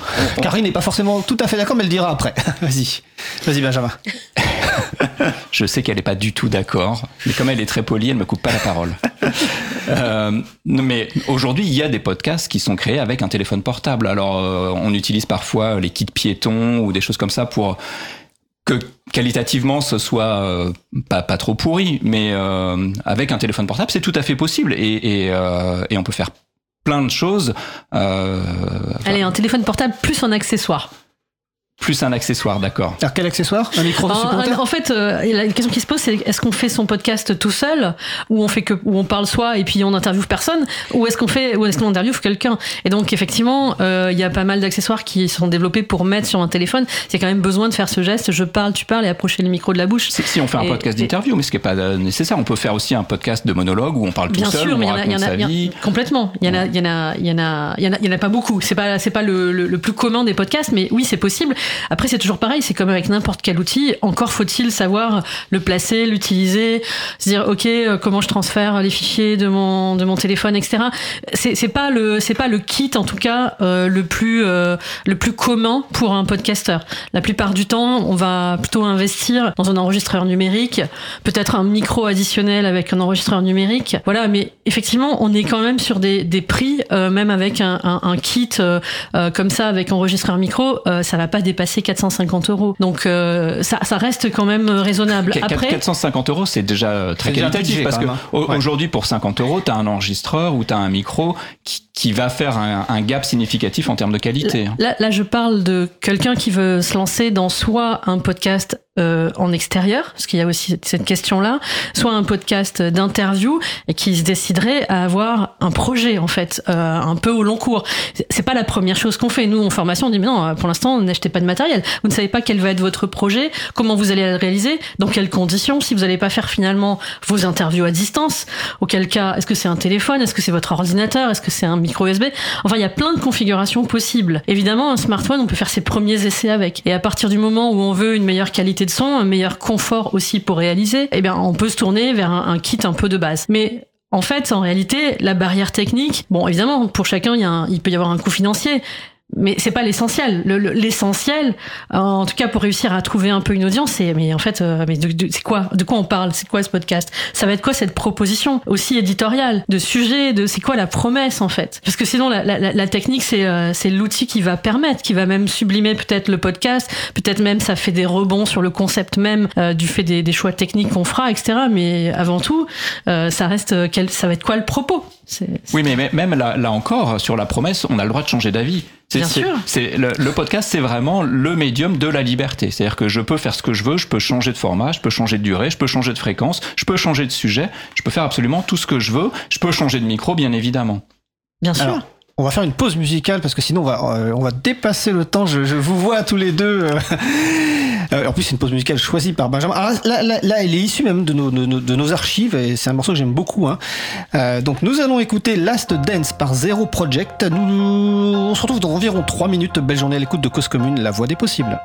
Karine n'est pas forcément tout à fait d'accord, mais elle le dira après. Vas-y. Vas-y, Benjamin. je sais qu'elle est pas du tout d'accord, mais comme elle est très polie, elle me coupe pas la parole. Euh, mais aujourd'hui, il y a des podcasts qui sont créés avec un téléphone portable. Alors, euh, on utilise parfois les kits piétons ou des choses comme ça pour que qualitativement ce soit euh, pas, pas trop pourri, mais avec un téléphone portable, c'est tout à fait possible et, et on peut faire plein de choses. Euh, Allez, un téléphone portable plus un accessoire. Plus un accessoire, d'accord. Alors quel accessoire? Un micro En, supplémentaire? en fait, euh, la question qui se pose, c'est est-ce qu'on fait son podcast tout seul, ou on fait que, où on parle soi et puis on interviewe personne, ou est-ce qu'on fait, ou est-ce qu'on interviewe quelqu'un? Et donc effectivement, euh, il y a pas mal d'accessoires qui sont développés pour mettre sur un téléphone. C'est quand même besoin de faire ce geste, je parle, tu parles, et approcher le micro de la bouche. Si, si on fait un Et- podcast d'interview, mais ce qui n'est pas euh, nécessaire, on peut faire aussi un podcast de monologue où on parle tout Bien seul, sûr, on mais il y raconte a- sa il y en a- vie. complètement. Il y en a, il y en a, il y en a, il y en a, il y en a pas beaucoup. C'est pas, c'est pas le, le, le plus commun des podcasts, mais oui, c'est possible. Après, c'est toujours pareil. C'est comme avec n'importe quel outil. Encore faut-il savoir le placer, l'utiliser, se dire, ok, euh, comment je transfère les fichiers de mon, de mon téléphone, etc. C'est, pas le, c'est pas le kit, en tout cas, euh, le plus, euh, le plus commun pour un podcasteur. La plupart du temps, on va plutôt investir dans un enregistreur numérique, peut-être un micro additionnel avec un enregistreur numérique. Voilà, mais effectivement, on est quand même sur des, des prix, même avec un, un, kit comme ça, avec enregistreur micro, ça va pas dépasser 450 euros. Donc euh, ça, ça reste quand même raisonnable. Qu- Après, 450 euros, c'est déjà euh, très déjà qualitatif budget, parce que hein. aujourd'hui, pour 50 euros, tu as un enregistreur ou tu as un micro qui, qui va faire un, un gap significatif en termes de qualité. Là, là, je parle de quelqu'un qui veut se lancer dans soit un podcast euh, en extérieur, parce qu'il y a aussi cette question-là, soit un podcast d'interview et qui se déciderait à avoir un projet en fait, euh, un peu au long cours. C'est- C'est pas la première chose qu'on fait. Nous, en formation, on dit mais non, pour l'instant, n'achetez pas de matériel. Vous ne savez pas quel va être votre projet, comment vous allez le réaliser, dans quelles conditions, si vous n'allez pas faire finalement vos interviews à distance. Auquel cas, est-ce que c'est un téléphone, est-ce que c'est votre ordinateur, est-ce que c'est un micro USB Enfin, il y a plein de configurations possibles. Évidemment, un smartphone, on peut faire ses premiers essais avec. Et à partir du moment où on veut une meilleure qualité de son, un meilleur confort aussi pour réaliser, eh bien, on peut se tourner vers un, kit un peu de base. Mais en fait, en réalité, la barrière technique, bon, évidemment, pour chacun, il peut y avoir un coût financier. Mais c'est pas l'essentiel. Le- le- L'essentiel, euh, en tout cas pour réussir à trouver un peu une audience, c'est mais en fait, euh, mais de, de- c'est quoi De quoi on parle? C'est quoi ce podcast? Ça va être quoi cette proposition? Aussi éditoriale de sujet De c'est quoi la promesse en fait? Parce que sinon la, la- la- la technique c'est euh, c'est l'outil qui va permettre, qui va même sublimer peut-être le podcast, peut-être même ça fait des rebonds sur le concept même euh, du fait des, des choix techniques qu'on fera, etc. Mais avant tout, euh, ça reste euh, quel, ça va être quoi le propos? Oui, mais même là, là encore, sur la promesse, on a le droit de changer d'avis. C'est- Bien c'est- sûr. C'est le, le podcast, c'est vraiment le médium de la liberté. C'est-à-dire que je peux faire ce que je veux, je peux changer de format, je peux changer de durée, je peux changer de fréquence, je peux changer de sujet, je peux faire absolument tout ce que je veux. Je peux changer de micro, bien évidemment. Bien sûr. Alors, On va faire une pause musicale parce que sinon on va, euh, dépasser le temps. Je, vous vois tous les deux. euh. Euh, en plus, c'est une pause musicale choisie par Benjamin. Alors là, elle est issue même de nos, archives et c'est un morceau que j'aime beaucoup. Hein. Donc nous allons écouter Last Dance par Zero Project. On se retrouve dans environ 3 minutes. Belle journée à l'écoute de Cause Commune, la voix des possibles.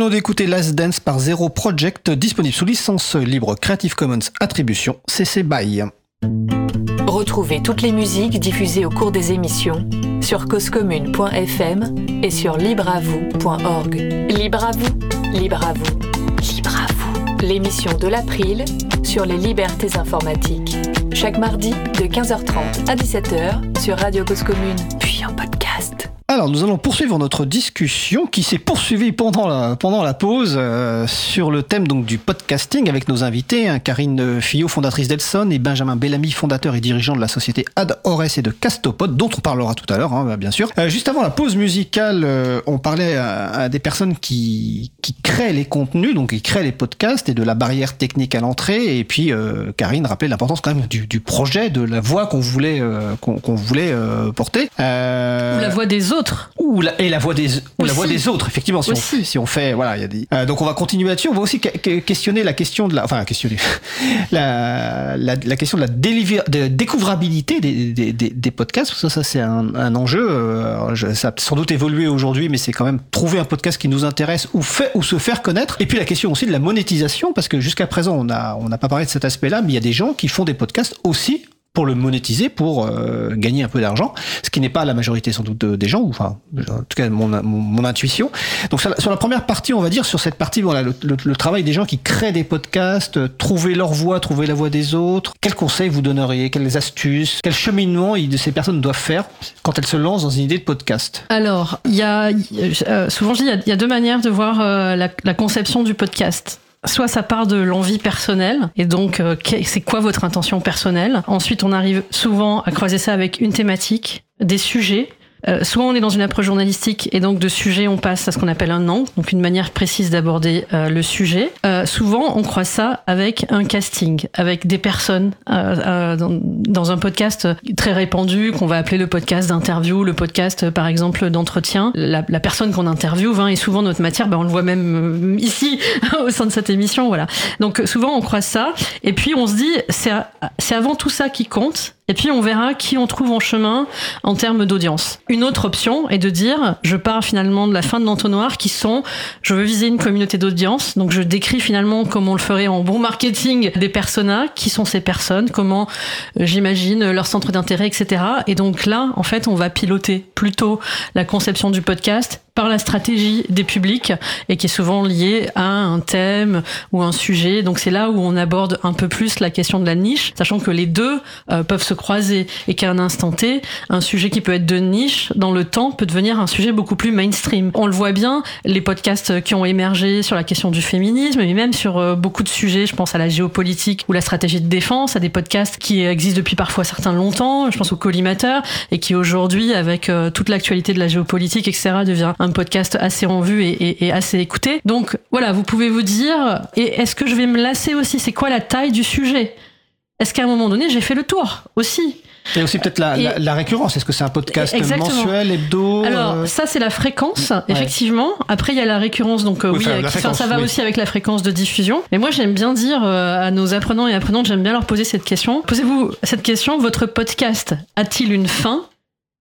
Venons d'écouter Last Dance par Zero Project, disponible sous licence libre Creative Commons Attribution CC BY. Retrouvez toutes les musiques diffusées au cours des émissions sur causecommune.fm et sur libreavoue.org. Libre à vous, libre vous, libre vous. L'émission de l'April sur les libertés informatiques. Chaque mardi de 15h30 à 17h sur Radio Cause Commune, puis en podcast. Alors, nous allons poursuivre notre discussion qui s'est poursuivie pendant la, pendant la pause euh, sur le thème donc du podcasting avec nos invités, hein, Karine Fillot, fondatrice d'Elson, et Benjamin Bellamy, fondateur et dirigeant de la société Ad Ores et de Castopod, dont on parlera tout à l'heure, hein, bien sûr. Euh, juste avant la pause musicale, euh, on parlait à, des personnes qui, qui créent les contenus, donc qui créent les podcasts et de la barrière technique à l'entrée. Et puis, Karine rappelait l'importance quand même du, du projet, de la voix qu'on voulait, qu'on voulait porter. Ou la voix des autres. Ou la, et la voix des ou la Aussi. voix des autres effectivement si on, Aussi. si on fait voilà il y a des euh, donc on va continuer là-dessus on va aussi que- que- questionner la question de la enfin questionner la, la, la question de la de découvrabilité des, des, des, des podcasts ça ça c'est un, un enjeu euh, je- ça a sans doute évolué aujourd'hui mais c'est quand même trouver un podcast qui nous intéresse ou fait ou se faire connaître et puis la question aussi de la monétisation parce que jusqu'à présent on a on n'a pas parlé de cet aspect-là mais il y a des gens qui font des podcasts aussi pour le monétiser, pour euh, gagner un peu d'argent, ce qui n'est pas la majorité sans doute de- des gens, ou enfin, en tout cas mon, mon, intuition. Donc sur la, première partie, on va dire, sur cette partie, voilà, le, travail des gens qui créent des podcasts, euh, trouver leur voix, trouver la voix des autres, quels conseils vous donneriez, quelles astuces, quel cheminement ces personnes doivent faire quand elles se lancent dans une idée de podcast? Alors, il y a, euh, souvent je dis, il y a- deux manières de voir la conception du podcast. Soit ça part de l'envie personnelle, et donc euh, c'est quoi votre intention personnelle? Ensuite, on arrive souvent à croiser ça avec une thématique, des sujets. Euh, soit on est dans une approche journalistique et donc de sujet on passe à ce qu'on appelle un angle, donc une manière précise d'aborder euh, le sujet. Euh, souvent on croise ça avec un casting, avec des personnes euh, euh, dans, dans un podcast très répandu qu'on va appeler le podcast d'interview, le podcast par exemple d'entretien. La, la personne qu'on interviewe hein, est souvent notre matière, ben, on le voit même ici au sein de cette émission, voilà. Donc souvent on croise ça et puis on se dit c'est avant tout ça qui compte. Et puis on verra qui on trouve en chemin en termes d'audience. Une autre option est de dire, je pars finalement de la fin de l'entonnoir qui sont, je veux viser une communauté d'audience, donc je décris finalement comme on le ferait en bon marketing des personas, qui sont ces personnes, comment euh, j'imagine leur centre d'intérêt, etc. Et donc là, en fait, on va piloter plutôt la conception du podcast par la stratégie des publics et qui est souvent liée à un thème ou un sujet. Donc c'est là où on aborde un peu plus la question de la niche, sachant que les deux euh, peuvent se croiser et qu'à un instant T, un sujet qui peut être de niche dans le temps peut devenir un sujet beaucoup plus mainstream. On le voit bien, les podcasts qui ont émergé sur la question du féminisme, mais même sur euh, beaucoup de sujets, je pense à la géopolitique ou la stratégie de défense, à des podcasts qui existent depuis parfois certains longtemps, je pense au collimateur, et qui aujourd'hui, avec euh, toute l'actualité de la géopolitique, etc., devient un podcast assez en vue et, assez écouté. Donc voilà, vous pouvez vous dire, et est-ce que je vais me lasser aussi? C'est quoi la taille du sujet? Est-ce qu'à un moment donné, j'ai fait le tour aussi Et aussi peut-être la, Et- la, la récurrence. Est-ce que c'est un podcast Exactement. mensuel, hebdo Alors, euh, ça, c'est la fréquence, effectivement. Après, il y a la récurrence, donc euh, Oui, enfin, ça va oui. aussi avec la fréquence de diffusion. Mais moi, j'aime bien dire euh, à nos apprenants et apprenantes, j'aime bien leur poser cette question. Posez-vous cette question, votre podcast a-t-il une fin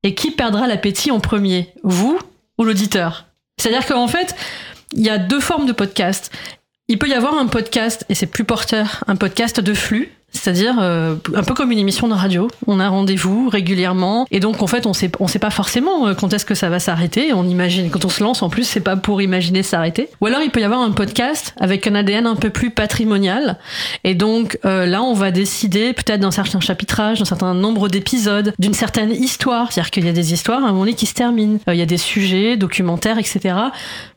Et qui perdra l'appétit en premier? Vous ou l'auditeur? C'est-à-dire qu'en fait, il y a deux formes de podcast. Il peut y avoir un podcast, et c'est plus porteur, un podcast de flux, c'est-à-dire euh, un peu comme une émission de radio. On a rendez-vous régulièrement, et donc en fait, on sait, on sait pas forcément euh, quand est-ce que ça va s'arrêter. On imagine, quand on se lance, en plus, c'est pas pour imaginer s'arrêter. Ou alors, il peut y avoir un podcast avec un ADN un peu plus patrimonial, et donc euh, là, on va décider peut-être d'un certain chapitrage, d'un certain nombre d'épisodes, d'une certaine histoire. C'est-à-dire qu'il y a des histoires à un moment donné qui se terminent. Euh, il y a des sujets, documentaires, etc.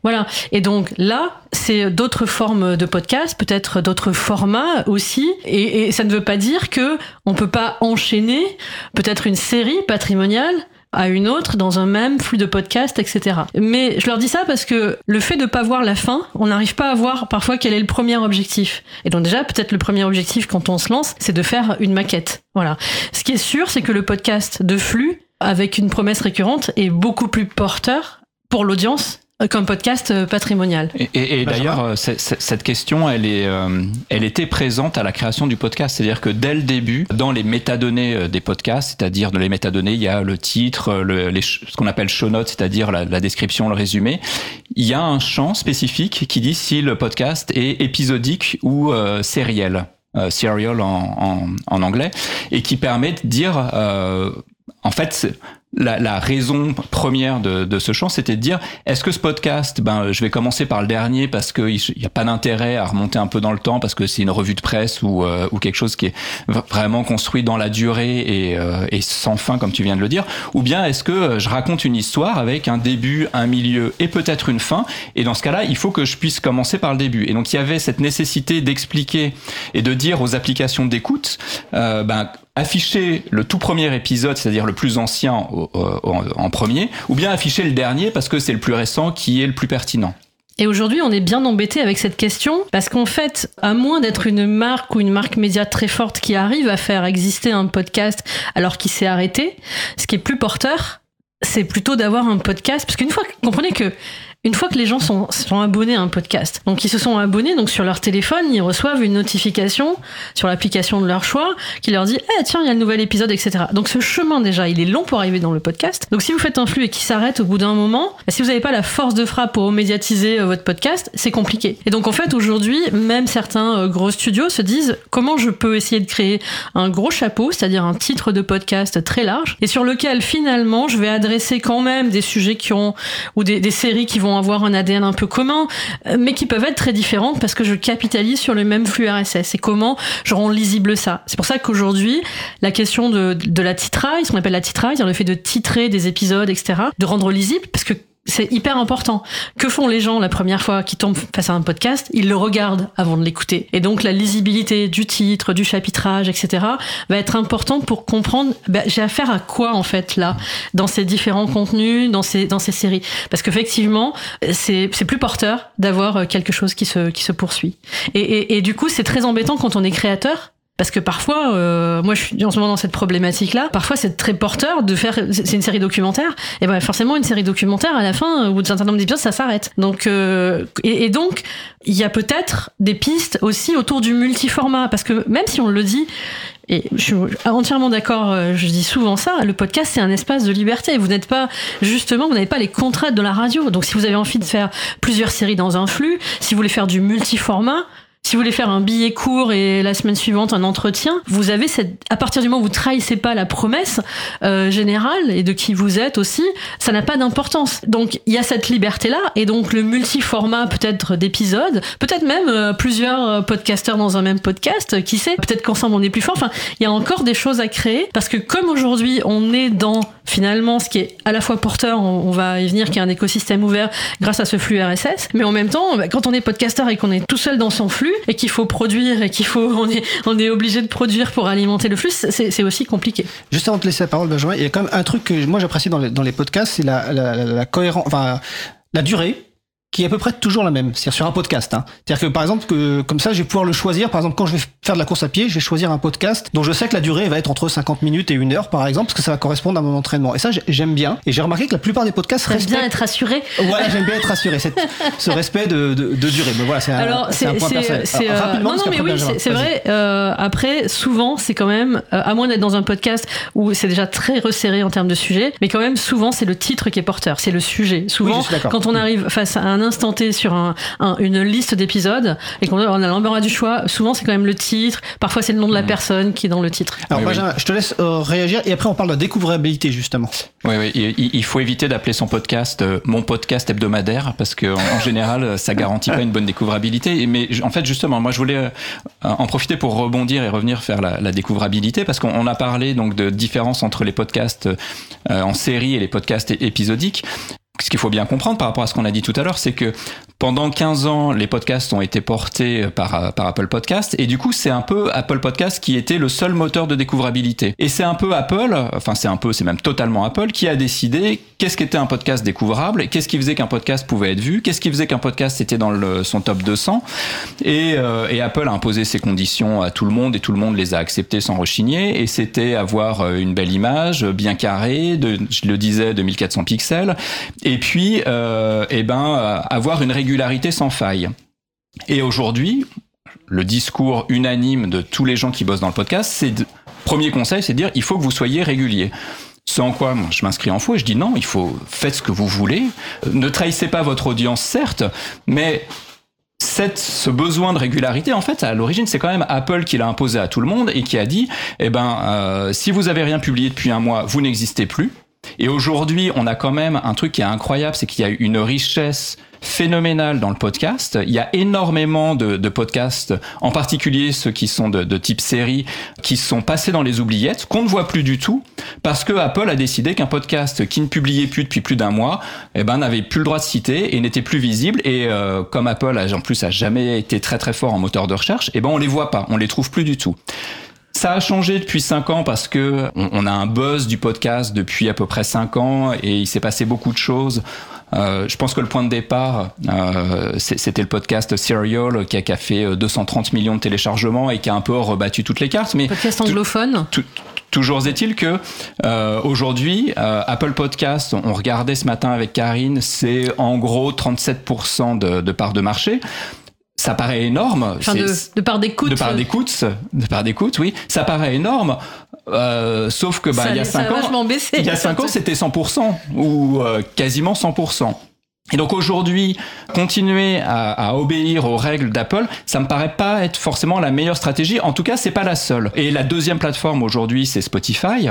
Voilà. Et donc là, c'est d'autres formes de podcasts, peut-être d'autres formats aussi. Ne veut pas dire que on peut pas enchaîner peut-être une série patrimoniale à une autre dans un même flux de podcasts, etc. Mais je leur dis ça parce que le fait de pas voir la fin, on n'arrive pas à voir parfois quel est le premier objectif. Et donc déjà, peut-être le premier objectif quand on se lance, c'est de faire une maquette. Voilà. Ce qui est sûr, c'est que le podcast de flux, avec une promesse récurrente, est beaucoup plus porteur pour l'audience comme podcast euh, patrimonial. Et, et- et Benjamin d'ailleurs, euh, cette question, elle, est, euh, elle était présente à la création du podcast. C'est-à-dire que dès le début, dans les métadonnées euh, des podcasts, c'est-à-dire dans les métadonnées, il y a le titre, euh, le, les, ch- ce qu'on appelle show notes, c'est-à-dire la, la description, le résumé. Il y a un champ spécifique qui dit si le podcast est épisodique ou euh, sériel. euh, serial en, en, en anglais, et qui permet de dire, euh, en fait, la, la raison première de, de ce champ, c'était de dire est-ce que ce podcast, ben, je vais commencer par le dernier parce qu'il n'y a pas d'intérêt à remonter un peu dans le temps parce que c'est une revue de presse ou, euh, ou quelque chose qui est vraiment construit dans la durée et, euh, et sans fin, comme tu viens de le dire, ou bien est-ce que euh, je raconte une histoire avec un début, un milieu et peut-être une fin, et dans ce cas-là, il faut que je puisse commencer par le début. Et donc il y avait cette nécessité d'expliquer et de dire aux applications d'écoute, euh, ben, afficher le tout premier épisode, c'est-à-dire le plus ancien en premier, ou bien afficher le dernier parce que c'est le plus récent qui est le plus pertinent. Et aujourd'hui, on est bien embêté avec cette question parce qu'en fait, à moins d'être une marque ou une marque média très forte qui arrive à faire exister un podcast alors qu'il s'est arrêté, ce qui est plus porteur, c'est plutôt d'avoir un podcast. Parce qu'une fois, comprenez que une fois que les gens sont, sont abonnés à un podcast, donc ils se sont abonnés, donc sur leur téléphone, ils reçoivent une notification sur l'application de leur choix qui leur dit Eh tiens, il y a le nouvel épisode, etc. Donc ce chemin déjà, il est long pour arriver dans le podcast. Donc si vous faites un flux et qui s'arrête au bout d'un moment, bah, si vous n'avez pas la force de frappe pour médiatiser euh, votre podcast, c'est compliqué. Et donc en fait aujourd'hui, même certains euh, gros studios se disent comment je peux essayer de créer un gros chapeau, c'est-à-dire un titre de podcast très large, et sur lequel finalement je vais adresser quand même des sujets qui ont ou des, des séries qui vont avoir un ADN un peu commun, euh, mais qui peuvent être très différentes parce que je capitalise sur le même flux RSS. Et comment je rends lisible ça? C'est pour ça qu'aujourd'hui, la question de, la titraille, ce qu'on appelle la titraille, le fait de titrer des épisodes, etc., de rendre lisible, parce que c'est hyper important. Que font les gens la première fois qui tombent face à un podcast? Ils le regardent avant de l'écouter. Et donc la lisibilité du titre, du chapitrage, etc. va être importante pour comprendre bah, j'ai affaire à quoi en fait là dans ces différents contenus, dans ces dans ces séries? Parce qu'effectivement c'est c'est plus porteur d'avoir euh, quelque chose qui se qui se poursuit. Et, et, et du coup c'est très embêtant quand on est créateur parce que parfois, euh, moi je suis en ce moment dans cette problématique-là, parfois c'est très porteur de faire, c'est une série documentaire, et ben forcément une série documentaire, à la fin, au bout d'un certain nombre d'épisodes, ça s'arrête. Donc, euh, et, donc, il y a peut-être des pistes aussi autour du multiformat, parce que même si on le dit, et je suis entièrement d'accord, euh, je dis souvent ça, le podcast c'est un espace de liberté. Vous n'êtes pas, justement, vous n'avez pas les contraintes de la radio. Donc si vous avez envie de faire plusieurs séries dans un flux, si vous voulez faire du multiformat, si vous voulez faire un billet court et la semaine suivante un entretien, vous avez cette, à partir du moment où vous trahissez pas la promesse euh, générale et de qui vous êtes aussi, ça n'a pas d'importance. Donc il y a cette liberté là et donc le multiformat peut-être d'épisodes, peut-être même euh, plusieurs euh, podcasteurs dans un même podcast, euh, qui sait, peut-être qu'ensemble on est plus fort. Enfin, il y a encore des choses à créer parce que comme aujourd'hui on est dans finalement ce qui est à la fois porteur, on, va y venir, qui est un écosystème ouvert grâce à ce flux RSS, mais en même temps, bah, quand on est podcasteur et qu'on est tout seul dans son flux et qu'il faut produire et qu'il faut, on est, on est obligé de produire pour alimenter le flux, c'est aussi compliqué. Juste avant de te laisser la parole, Benjamin, il y a quand même un truc que moi j'apprécie dans les, podcasts, c'est la, la cohérence, enfin, la durée qui est à peu près toujours la même, c'est-à-dire sur un podcast. Hein. C'est-à-dire que par exemple, que, comme ça, je vais pouvoir le choisir. Par exemple, quand je vais faire de la course à pied, je vais choisir un podcast dont je sais que la durée va être entre 50 minutes et une heure, par exemple, parce que ça va correspondre à mon entraînement. Et ça, j'ai- j'aime bien. Et j'ai remarqué que la plupart des podcasts Très bien être assuré. Voilà, j'aime bien être rassuré. cette- ce respect de, de, de durée. Mais voilà, c'est un, Alors, c'est un point personnel. euh, rapidement, non, non, mais oui, c'est vrai. Euh, après, souvent, c'est quand même, euh, à moins d'être dans un podcast où c'est déjà très resserré en termes de sujet, mais quand même, souvent, c'est le titre qui est porteur, c'est le sujet. Souvent, quand on arrive face à un instant T sur un, un- une liste d'épisodes et qu'on a l'embarras du choix, souvent, c'est quand même le titre. Parfois, c'est le nom de la personne qui est dans le titre. Alors, Oui, oui. Benjamin, je te laisse euh, réagir et après, on parle de la découvrabilité, justement. Oui, oui, il, il faut éviter d'appeler son podcast euh, mon podcast hebdomadaire parce que en, en général, euh, ça garantit pas une bonne découvrabilité. Mais en fait, justement, moi, je voulais euh, en profiter pour rebondir et revenir faire la, la découvrabilité parce qu'on on a parlé donc de différence entre les podcasts euh, en série et les podcasts épisodiques. Ce qu'il faut bien comprendre par rapport à ce qu'on a dit tout à l'heure, c'est que pendant 15 ans, les podcasts ont été portés par, par Apple Podcast et du coup, c'est un peu Apple Podcast qui était le seul moteur de découvrabilité. Et c'est un peu Apple, enfin c'est un peu, c'est même totalement Apple qui a décidé qu'est-ce qu'était un podcast découvrable, qu'est-ce qui faisait qu'un podcast pouvait être vu, qu'est-ce qui faisait qu'un podcast était dans le, son top 200. Et, euh, et Apple a imposé ses conditions à tout le monde et tout le monde les a acceptées sans rechigner. Et c'était avoir euh, une belle image, bien carrée, de, je le disais, de 1400 pixels, et puis euh, eh ben euh, avoir une régularité sans faille. Et aujourd'hui, le discours unanime de tous les gens qui bossent dans le podcast, c'est premier conseil, c'est de dire il faut que vous soyez régulier. Ce en quoi moi, je m'inscris en faux et je dis non, il faut faites ce que vous voulez. Euh, Ne trahissez pas votre audience, certes, mais cette, ce besoin de régularité, en fait, à l'origine, c'est quand même Apple qui l'a imposé à tout le monde et qui a dit, eh ben, euh, si vous avez rien publié depuis un mois, vous n'existez plus. Et aujourd'hui, on a quand même un truc qui est incroyable, c'est qu'il y a une richesse phénoménale dans le podcast. Il y a énormément de, podcasts, en particulier ceux qui sont de, de type série, qui sont passés dans les oubliettes, qu'on ne voit plus du tout, parce que Apple a décidé qu'un podcast qui ne publiait plus depuis plus d'un mois, eh ben, n'avait plus le droit de citer et n'était plus visible. Et euh, comme Apple, a, en plus, a jamais été très très fort en moteur de recherche, eh ben, on les voit pas, on les trouve plus du tout. Ça a changé depuis 5 ans parce que on, a un buzz du podcast depuis à peu près 5 ans et il s'est passé beaucoup de choses. Euh, je pense que le point de départ, euh, c'était le podcast Serial qui a, qui a fait euh, 230 millions de téléchargements et qui a un peu rebattu toutes les cartes. Mais Podcast anglophone. tout- Toujours est-il que euh, aujourd'hui, euh, Apple Podcast, on regardait ce matin avec Karine, c'est en gros 37% de, de part de marché. Ça paraît énorme. Enfin, de, de part d'écoute. de part d'écoute, de part d'écoute, oui, ça paraît énorme. Euh, sauf que bah ça, il y a ça 5 a ans, baissé. il y a 5 ans, c'était 100% ou euh, quasiment 100%. Et donc aujourd'hui, continuer à, à obéir aux règles d'Apple, ça me paraît pas être forcément la meilleure stratégie. En tout cas, c'est pas la seule. Et la deuxième plateforme aujourd'hui, c'est Spotify.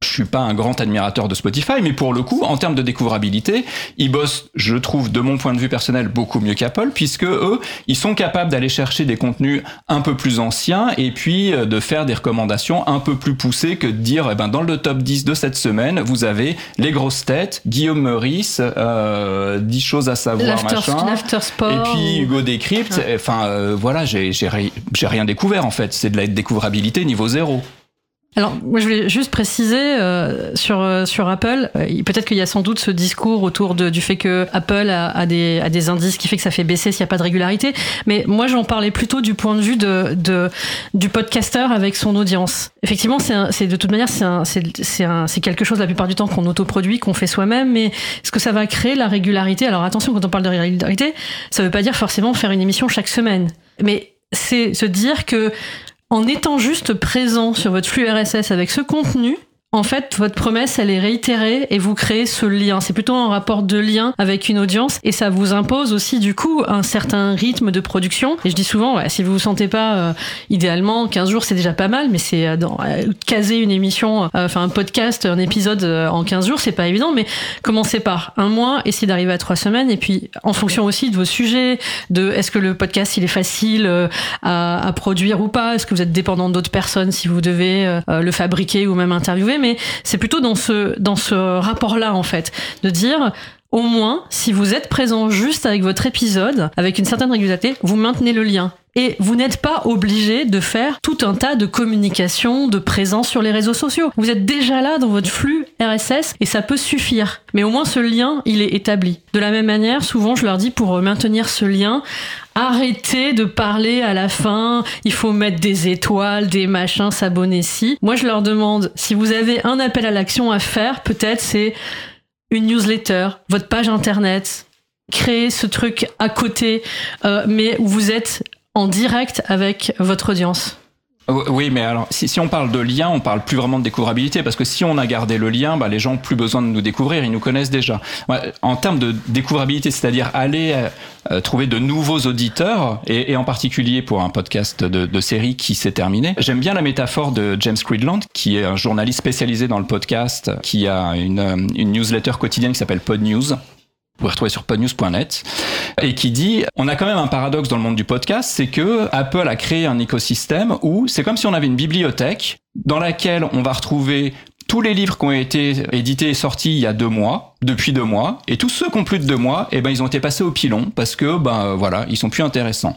Je suis pas un grand admirateur de Spotify, mais pour le coup, en termes de découvrabilité, ils bossent, je trouve, de mon point de vue personnel, beaucoup mieux qu'Apple, puisque eux, ils sont capables d'aller chercher des contenus un peu plus anciens et puis euh, de faire des recommandations un peu plus poussées que de dire, eh ben, dans le top 10 de cette semaine, vous avez les grosses têtes, Guillaume Meurice, euh, 10 choses à savoir, machin. Et puis Hugo Décrypte, enfin euh, voilà, j'ai j'ai ri- j'ai rien découvert en fait, c'est de la découvrabilité niveau zéro. Alors, moi, je voulais juste préciser euh, sur euh, sur Apple. euh, Peut-être qu'il y a sans doute ce discours autour de, du fait que Apple a, a des a des indices qui fait que ça fait baisser s'il n'y a pas de régularité. Mais moi, j'en parlais plutôt du point de vue de, de du podcasteur avec son audience. Effectivement, c'est de toute manière c'est quelque chose la plupart du temps qu'on autoproduit, qu'on fait soi-même. Mais est-ce que ça va créer la régularité? Alors attention, quand on parle de régularité, ça veut pas dire forcément faire une émission chaque semaine. Mais c'est se dire que en étant juste présent sur votre flux RSS avec ce contenu, en fait, votre promesse, elle est réitérée et vous créez ce lien. C'est plutôt un rapport de lien avec une audience et ça vous impose aussi, du coup, un certain rythme de production. Et je dis souvent, ouais, si vous vous sentez pas, euh, idéalement, 15 jours, c'est déjà pas mal, mais c'est euh, euh, caser une émission, euh, enfin, un podcast, un épisode euh, en 15 jours, c'est pas évident, mais commencez par un mois, essayez d'arriver à trois semaines et puis, en fonction aussi de vos sujets, de est-ce que le podcast, il est facile à, à produire ou pas, est-ce que vous êtes dépendant d'autres personnes si vous devez le fabriquer ou même interviewer, mais c'est plutôt dans ce, dans ce rapport-là, en fait, de dire, au moins, si vous êtes présent juste avec votre épisode, avec une certaine régularité, vous maintenez le lien. Et vous n'êtes pas obligé de faire tout un tas de communication, de présence sur les réseaux sociaux. Vous êtes déjà là dans votre flux RSS et ça peut suffire. Mais au moins ce lien, il est établi. De la même manière, souvent je leur dis pour maintenir ce lien, arrêtez de parler à la fin, il faut mettre des étoiles, des machins, s'abonner si. Moi je leur demande, si vous avez un appel à l'action à faire, peut-être c'est une newsletter, votre page internet, créer ce truc à côté, euh, mais où vous êtes en direct avec votre audience. Oui, mais alors, si, on parle de lien, on parle plus vraiment de découvrabilité, parce que si on a gardé le lien, bah, les gens n'ont plus besoin de nous découvrir, ils nous connaissent déjà. En termes de découvrabilité, c'est-à-dire aller euh, euh, trouver de nouveaux auditeurs, et, en particulier pour un podcast de, série qui s'est terminé, j'aime bien la métaphore de James Cridland, qui est un journaliste spécialisé dans le podcast, qui a une, euh, une newsletter quotidienne qui s'appelle Pod News. Pouvez retrouver sur podnews.net et qui dit on a quand même un paradoxe dans le monde du podcast, c'est que Apple a créé un écosystème où c'est comme si on avait une bibliothèque dans laquelle on va retrouver tous les livres qui ont été édités et sortis il y a deux mois, depuis deux mois, et tous ceux qui ont plus de deux mois, eh ben ils ont été passés au pilon parce que ben voilà, ils sont plus intéressants.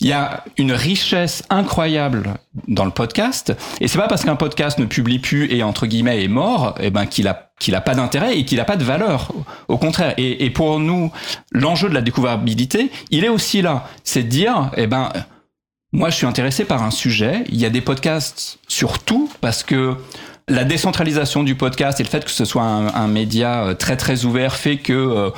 Il y a une richesse incroyable dans le podcast, et c'est pas parce qu'un podcast ne publie plus et entre guillemets est mort, eh ben qu'il a qu'il a pas d'intérêt et qu'il a pas de valeur. Au contraire. Et, et pour nous, l'enjeu de la découvrabilité, il est aussi là. C'est de dire, eh ben, moi, je suis intéressé par un sujet. Il y a des podcasts sur tout parce que la décentralisation du podcast et le fait que ce soit un, un média euh, très très ouvert fait que euh,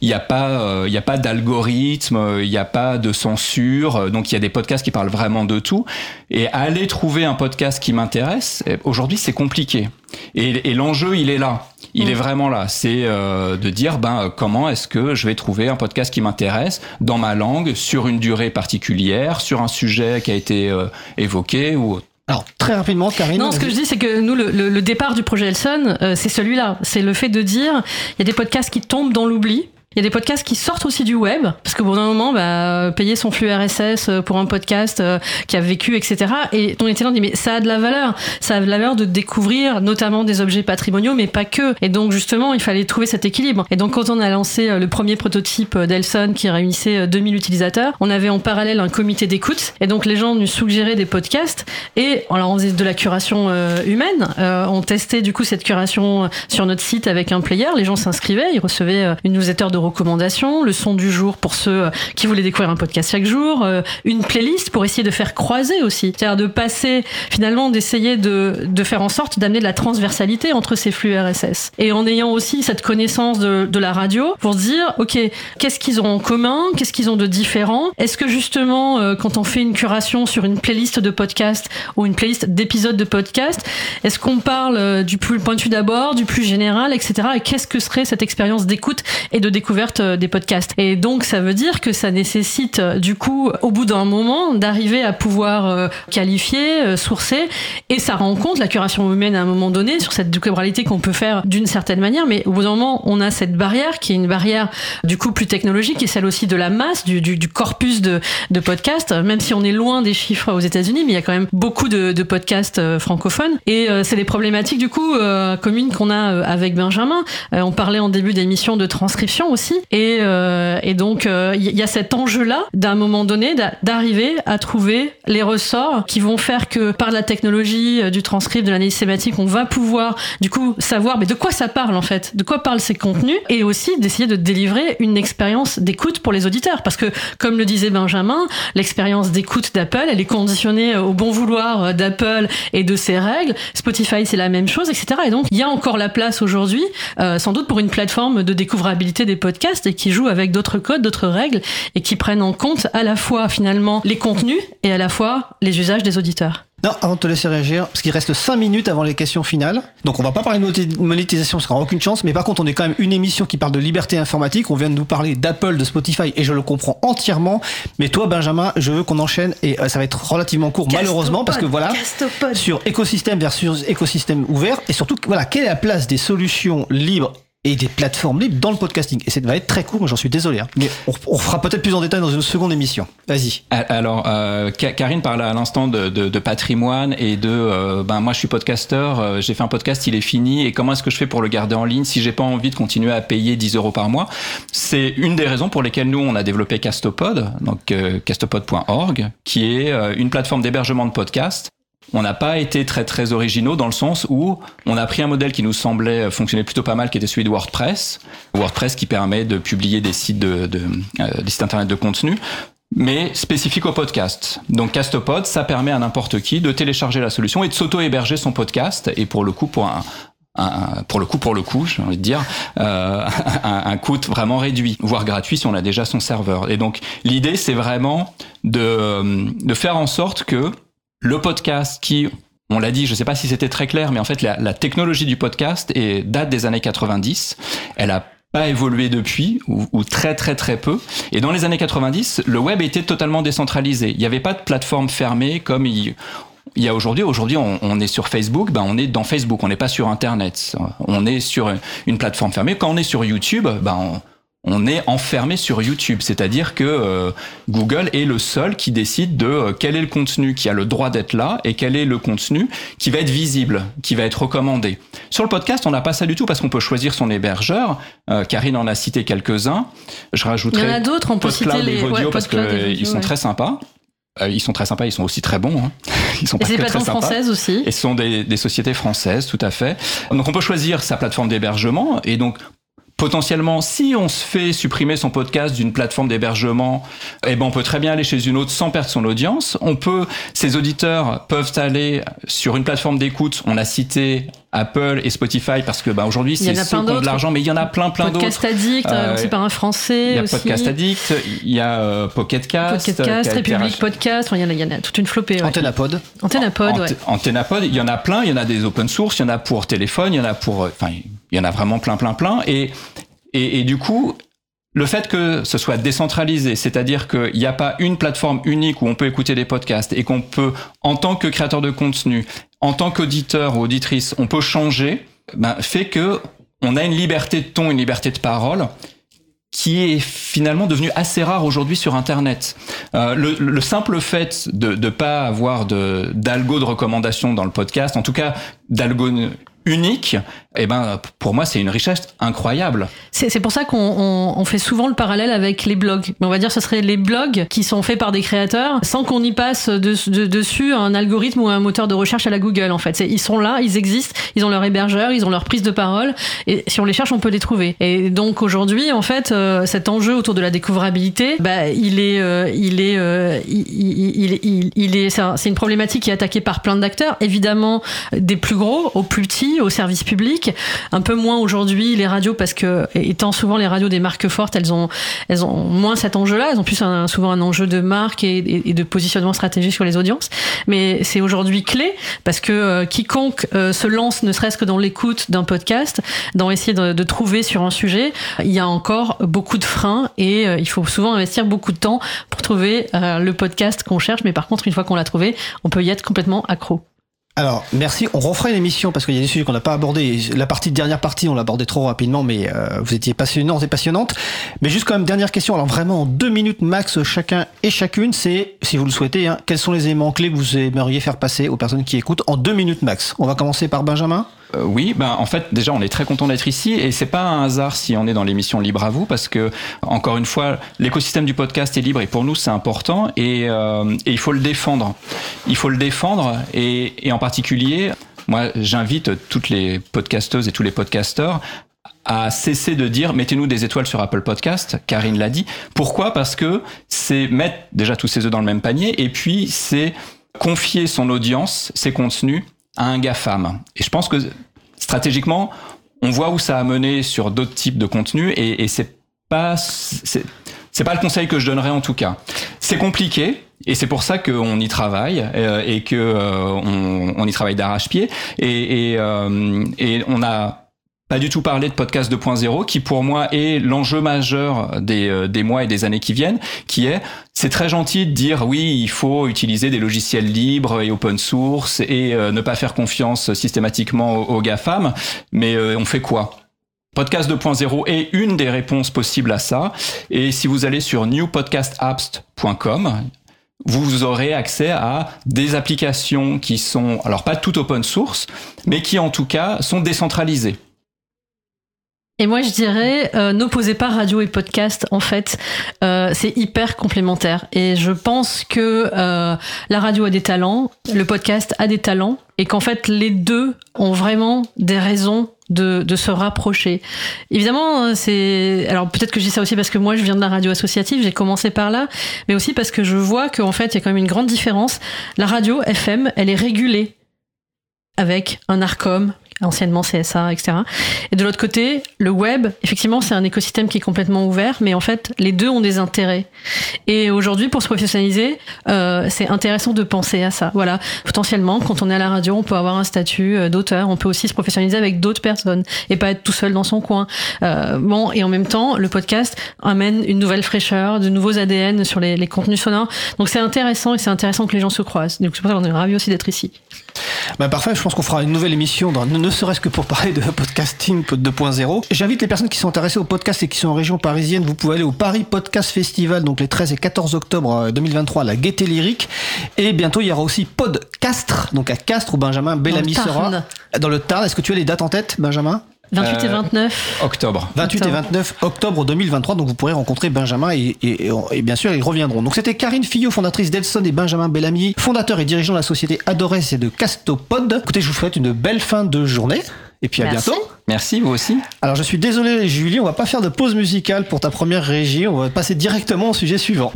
il n'y a pas, euh, il y a pas d'algorithme, euh, il n'y a pas de censure. euh, Donc il y a des podcasts qui parlent vraiment de tout. Et aller trouver un podcast qui m'intéresse, eh, aujourd'hui c'est compliqué. Et, et l'enjeu il est là. Il est vraiment là. C'est euh, de dire ben euh, comment est-ce que je vais trouver un podcast qui m'intéresse dans ma langue, sur une durée particulière, sur un sujet qui a été euh, évoqué ou autre. Alors, très rapidement, Karine. Non, ce que je dis, c'est que nous, le, le- le départ du projet Elson, euh, c'est celui-là. C'est le fait de dire, il y a des podcasts qui tombent dans l'oubli. Il y a des podcasts qui sortent aussi du web, parce qu'au bout d'un moment, bah, payer son flux RSS pour un podcast euh, qui a vécu, etc. Et on était là, on dit, mais ça a de la valeur. Ça a de la valeur de découvrir notamment des objets patrimoniaux, mais pas que. Et donc, justement, il fallait trouver cet équilibre. Et donc, quand on a lancé euh, le premier prototype euh, d'Elson qui réunissait euh, 2000 utilisateurs, on avait en parallèle un comité d'écoute. Et donc, les gens nous suggéraient des podcasts. Et alors, on faisait de la curation euh, humaine. Euh, on testait du coup cette curation euh, sur notre site avec un player. Les gens s'inscrivaient, ils recevaient euh, une newsletter de recommandations, le son du jour pour ceux euh, qui voulaient découvrir un podcast chaque jour, euh, une playlist pour essayer de faire croiser aussi. C'est-à-dire de passer, finalement, d'essayer de, faire en sorte d'amener de la transversalité entre ces flux RSS. Et en ayant aussi cette connaissance de, la radio pour se dire, OK, qu'est-ce qu'ils ont en commun? Qu'est-ce qu'ils ont de différent? Est-ce que justement, euh, quand on fait une curation sur une playlist de podcast ou une playlist d'épisodes de podcast, est-ce qu'on parle du plus pointu d'abord, du plus général, etc. Et qu'est-ce que serait cette expérience d'écoute et de découverte euh, des podcasts Et donc, ça veut dire que ça nécessite, euh, du coup, au bout d'un moment, d'arriver à pouvoir euh, qualifier, sourcer, et ça rend compte la curation humaine à un moment donné sur cette découvrabilité qu'on peut faire d'une certaine manière, mais au bout d'un moment, on a cette barrière qui est une barrière du coup plus technologique et celle aussi de la masse, du, corpus de, podcasts, même si on est loin des chiffres aux États-Unis, mais il y a quand même beaucoup de, podcasts francophones. Et c'est les problématiques du coup communes qu'on a avec Benjamin. On parlait en début d'émission de transcription aussi, et, euh, et donc euh, il y a cet enjeu-là d'un moment donné d'a- d'arriver à trouver les ressorts qui vont faire que par la technologie euh, du transcript, de l'analyse sématique, on va pouvoir du coup savoir mais de quoi ça parle en fait, de quoi parlent ces contenus, et aussi d'essayer de délivrer une expérience d'écoute pour les auditeurs, parce que comme le disait Benjamin, l'expérience d'écoute d'Apple, elle est conditionnée au bon vouloir euh, d'Apple et de ses règles. Spotify, c'est la même chose, etc. Et donc, il y a encore la place aujourd'hui, euh, sans doute pour une plateforme de découvrabilité des podcasts et qui joue avec d'autres codes, d'autres règles et qui prennent en compte à la fois finalement les contenus et à la fois les usages des auditeurs. Non, avant de te laisser réagir, parce qu'il reste 5 minutes avant les questions finales. Donc on va pas parler de monétisation, parce qu'on aura aucune chance, mais par contre on est quand même une émission qui parle de liberté informatique. On vient de nous parler d'Apple, de Spotify, et je le comprends entièrement. Mais toi, Benjamin, je veux qu'on enchaîne, et euh, ça va être relativement court, malheureusement, parce que voilà, sur écosystème versus écosystème ouvert, et surtout, voilà, quelle est la place des solutions libres et des plateformes libres dans le podcasting. Et ça va être très court, j'en suis désolé. hein. Mais on, on fera peut-être plus en détail dans une seconde émission. Vas-y. Alors, euh, Ka- Karine parlait à l'instant de, de, de patrimoine et de, euh, ben moi je suis podcasteur, euh, j'ai fait un podcast, il est fini, et comment est-ce que je fais pour le garder en ligne si j'ai pas envie de continuer à payer 10 euros par mois? C'est une des raisons pour lesquelles nous on a développé Castopod, donc euh, castopod.org, qui est une plateforme d'hébergement de podcasts on n'a pas été très très originaux dans le sens où on a pris un modèle qui nous semblait fonctionner plutôt pas mal, qui était celui de WordPress. WordPress qui permet de publier des sites de, de euh, des sites internet de contenu mais spécifique au podcast. Donc Castopod, ça permet à n'importe qui de télécharger la solution et de s'auto-héberger son podcast. Et pour le coup, pour un, un- pour le coup, pour le coup, j'ai envie de dire, euh, un, un coût vraiment réduit, voire gratuit si on a déjà son serveur. Et donc l'idée, c'est vraiment de, de faire en sorte que le podcast qui on l'a dit, je ne sais pas si c'était très clair, mais en fait, la, technologie du podcast est, date des années 90. Elle a pas évolué depuis, ou, très très très peu. Et dans les années 90, le web était totalement décentralisé. Il n'y avait pas de plateforme fermée comme il, il y a aujourd'hui. Aujourd'hui, on, on est sur Facebook, ben on est dans Facebook, on n'est pas sur Internet. On est sur une plateforme fermée. Quand on est sur YouTube, ben on, on est enfermé sur YouTube, c'est-à-dire que euh, Google est le seul qui décide de euh, quel est le contenu qui a le droit d'être là et quel est le contenu qui va être visible, qui va être recommandé. Sur le podcast, on n'a pas ça du tout parce qu'on peut choisir son hébergeur. Euh, Karine en a cité quelques-uns. Je rajouterai Il y en a d'autres, on peut citer les- et ouais, parce et qu'ils sont ouais. très sympas. Ils sont très sympas, ils sont aussi très bons. Hein. Ils sont Et pas c'est des que très françaises aussi. Et ce sont des, des sociétés françaises, tout à fait. Donc on peut choisir sa plateforme d'hébergement et donc potentiellement, si on se fait supprimer son podcast d'une plateforme d'hébergement, eh ben on peut très bien aller chez une autre sans perdre son audience. On peut, ces auditeurs peuvent aller sur une plateforme d'écoute. On a cité Apple et Spotify parce que bah, aujourd'hui c'est ceux qui ont de l'argent, mais il y en a plein plein d'autres. Podcast Addict, Euh, aussi par un Français. Il y a aussi. Podcast Addict, il y a euh, Pocket Cast, euh, a été République. Podcast, il y, en a, il y en a toute une flopée. Ouais. Antennapod. Antennapod, ouais. Ante- Antennapod, il y en a plein, il y en a des open source, il y en a pour téléphone, il y en a pour, euh, enfin, il y en a vraiment plein, plein, plein. Et, et, du coup, le fait que ce soit décentralisé, c'est-à-dire qu'il n'y a pas une plateforme unique où on peut écouter des podcasts et qu'on peut, en tant que créateur de contenu, en tant qu'auditeur ou auditrice, on peut changer, ben, fait que on a une liberté de ton, une liberté de parole qui est finalement devenu assez rare aujourd'hui sur Internet. Euh, le, le simple fait de ne pas avoir d'algo de recommandation dans le podcast, en tout cas d'algo unique, eh ben pour moi c'est une richesse incroyable. C'est pour ça qu'on on, on fait souvent le parallèle avec les blogs. Mais on va dire que ce serait les blogs qui sont faits par des créateurs sans qu'on y passe de- de- dessus un algorithme ou un moteur de recherche à la Google en fait. Ils sont là, ils existent, ils ont leur hébergeur, ils ont leur prise de parole et si on les cherche on peut les trouver. Et donc aujourd'hui en fait euh, cet enjeu autour de la découvrabilité, bah, il est, euh, il est, euh, il, est, c'est un- c'est une problématique qui est attaquée par plein d'acteurs. Évidemment des plus gros aux plus petits, aux services un peu moins aujourd'hui les radios parce que étant souvent les radios des marques fortes, elles ont, elles ont moins cet enjeu-là. Elles ont plus un- souvent un enjeu de marque et de positionnement stratégique sur les audiences. Mais c'est aujourd'hui clé parce que euh, quiconque euh, se lance, ne serait-ce que dans l'écoute d'un podcast, dans essayer de, de trouver sur un sujet, il y a encore beaucoup de freins et euh, il faut souvent investir beaucoup de temps pour trouver euh, le podcast qu'on cherche. Mais par contre, une fois qu'on l'a trouvé, on peut y être complètement accro. Alors, merci. On refera une émission parce qu'il y a des sujets qu'on n'a pas abordés. La partie dernière partie, on l'a abordé trop rapidement, mais euh, vous étiez passionnantes et passionnantes. Mais juste quand même, dernière question. Alors vraiment, en deux minutes max, chacun et chacune, c'est, si vous le souhaitez, hein, quels sont les éléments clés que vous aimeriez faire passer aux personnes qui écoutent en deux minutes max? On va commencer par Benjamin. Euh, oui, ben en fait déjà on est très content d'être ici et c'est pas un hasard si on est dans l'émission Libre à vous parce que encore une fois l'écosystème du podcast est libre et pour nous c'est important et, euh, et il faut le défendre. Il faut le défendre et, et en particulier moi j'invite toutes les podcasteuses et tous les podcasteurs à cesser de dire mettez-nous des étoiles sur Apple Podcast, Karine l'a dit. Pourquoi? Parce que c'est mettre déjà tous ses œufs dans le même panier et puis c'est confier son audience, ses contenus à un GAFAM. Et je pense que stratégiquement, on voit où ça a mené sur d'autres types de contenus et, et c'est pas c'est pas le conseil que je donnerais en tout cas. C'est compliqué et c'est pour ça qu'on y travaille euh, et que euh, on, y travaille d'arrache-pied et, et, euh, et on a pas du tout parlé de podcast 2.0 qui pour moi est l'enjeu majeur des, euh, des mois et des années qui viennent qui est c'est très gentil de dire oui il faut utiliser des logiciels libres et open source et euh, ne pas faire confiance systématiquement aux, aux GAFAM mais euh, on fait quoi? Podcast 2.0 est une des réponses possibles à ça. Et si vous allez sur newpodcastapps.com, vous aurez accès à des applications qui sont, alors pas toutes open source, mais qui en tout cas sont décentralisées. Et moi, je dirais, euh, n'opposez pas radio et podcast. En fait, euh, c'est hyper complémentaire. Et je pense que euh, la radio a des talents, le podcast a des talents, et qu'en fait, les deux ont vraiment des raisons de, de se rapprocher. Évidemment, c'est alors peut-être que je dis ça aussi parce que moi, je viens de la radio associative, j'ai commencé par là, mais aussi parce que je vois qu'en fait, il y a quand même une grande différence. La radio FM, elle est régulée avec un ARCOM, anciennement CSA, etc. Et de l'autre côté, le web, effectivement, c'est un écosystème qui est complètement ouvert, mais en fait, les deux ont des intérêts. Et aujourd'hui, pour se professionnaliser, euh, c'est intéressant de penser à ça. Voilà, potentiellement, quand on est à la radio, on peut avoir un statut euh, d'auteur, on peut aussi se professionnaliser avec d'autres personnes et pas être tout seul dans son coin. Euh, bon, et en même temps, le podcast amène une nouvelle fraîcheur, de nouveaux ADN sur les, contenus sonores. Donc c'est intéressant et c'est intéressant que les gens se croisent. Donc c'est pour ça qu'on est ravis aussi d'être ici. Bah parfait, je pense qu'on fera une nouvelle émission, dans, ne serait-ce que pour parler de podcasting 2.0. J'invite les personnes qui sont intéressées au podcast et qui sont en région parisienne, vous pouvez aller au Paris Podcast Festival, donc les 13 et 14 octobre euh, 2023 à la Gaieté Lyrique. Et bientôt, il y aura aussi Podcastre, donc à Castres, où Benjamin Bellamy sera. Dans le Tarn, est-ce que tu as les dates en tête, Benjamin? 28 et Euh, 29. Octobre. 28 et Octobre. 29 octobre 2023, donc vous pourrez rencontrer Benjamin et, et- et- et bien sûr ils reviendront. Donc c'était Karine Fillot, fondatrice d'Elson et Benjamin Bellamy, fondateur et dirigeant de la société Adores et de Castopod. Écoutez, je vous souhaite une belle fin de journée et puis à Merci. bientôt. Merci, vous aussi. Alors je suis désolé Julie, on va pas faire de pause musicale pour ta première régie, on va passer directement au sujet suivant.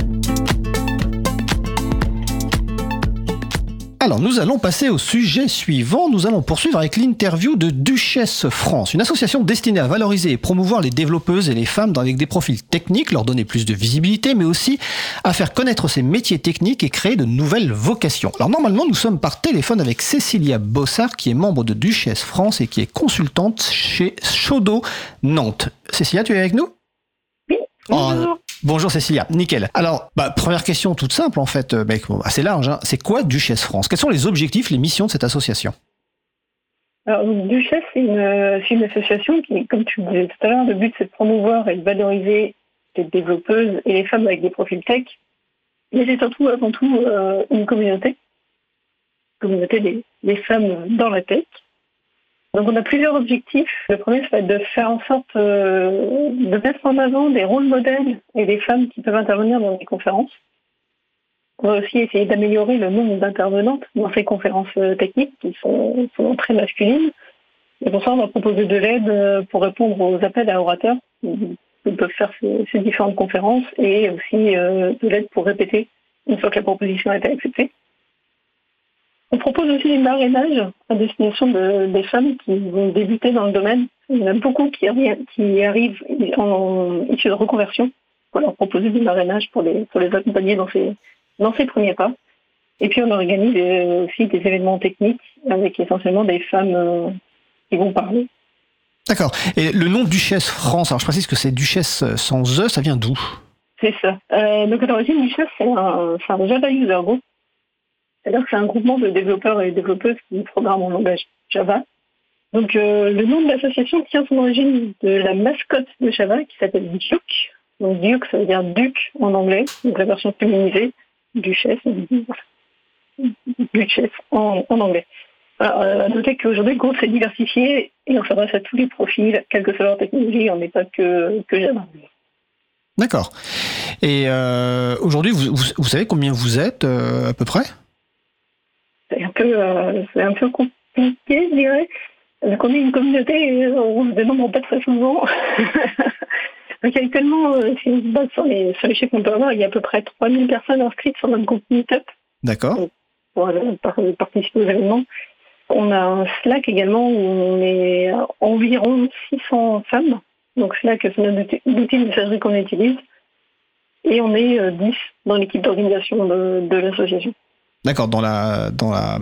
Alors nous allons passer au sujet suivant, nous allons poursuivre avec l'interview de Duchesse France, une association destinée à valoriser et promouvoir les développeuses et les femmes avec des profils techniques, leur donner plus de visibilité, mais aussi à faire connaître ces métiers techniques et créer de nouvelles vocations. Alors normalement nous sommes par téléphone avec Cécilia Bossard qui est membre de Duchesse France et qui est consultante chez Chaudot Nantes. Cécilia, tu es avec nous? Oui, Oh, bonjour. Cécilia, nickel. Alors, bah, première question toute simple en fait, euh, bah, assez large. hein. C'est quoi Duchesse France? Quels sont les objectifs, les missions de cette association? Alors, Duchesse, c'est une, euh, c'est une association qui, comme tu le disais tout à l'heure, le but c'est de promouvoir et de valoriser les développeuses et les femmes avec des profils tech. Mais c'est surtout, avant tout, euh, une communauté. Une communauté des, des femmes dans la tech. Donc, on a plusieurs objectifs. Le premier, ça va être de faire en sorte euh, de mettre en avant des rôles modèles et des femmes qui peuvent intervenir dans des conférences. On va aussi essayer d'améliorer le nombre d'intervenantes dans ces conférences euh, techniques qui sont, sont très masculines. Et pour ça, on va proposer de l'aide euh, pour répondre aux appels à orateurs qui peuvent faire ces, différentes conférences et aussi de l'aide pour répéter une fois que la proposition a été acceptée. On propose aussi des marrainages à destination de- des femmes qui vont débuter dans le domaine. Il y en a beaucoup qui, arri- qui arrivent en issue de reconversion. On leur proposer des marrainages pour les, pour les accompagner dans ces, dans ces premiers pas. Et puis on organise euh, aussi des événements techniques avec essentiellement des femmes euh, qui vont parler. D'accord. Et le nom Duchesse France, alors je précise que c'est Duchesse sans E, ça vient d'où? C'est ça. Euh, donc à l'origine, Duchesse, c'est un, un Java User Group. Que c'est un groupement de développeurs et développeuses qui programment en langage Java. Donc euh, le nom de l'association tient son origine de la mascotte de Java qui s'appelle Duke. Donc Duke, ça veut dire duc en anglais, donc la version féminisée, Duchesse, Duchesse en, en anglais. Alors, euh, à noter qu'aujourd'hui, le groupe s'est diversifié et on s'adresse à tous les profils, quelle que soit leur technologie, on n'est pas que, Java. D'accord. Et euh, aujourd'hui, vous, savez combien vous êtes à peu près? C'est un peu, euh, c'est un peu compliqué, je dirais. Donc on est une communauté, euh, on se dénombre pas très souvent. Donc actuellement, euh, si on se base sur les, sur les chiffres qu'on peut avoir, il y a à peu près 3000 personnes inscrites sur notre groupe Meetup D'accord. pour par- participer aux événements. On a un Slack également où on est environ 600 femmes. Donc Slack, c'est notre outil- de messagerie qu'on utilise. Et on est euh, 10 dans l'équipe d'organisation de, de l'association. D'accord, dans la dans la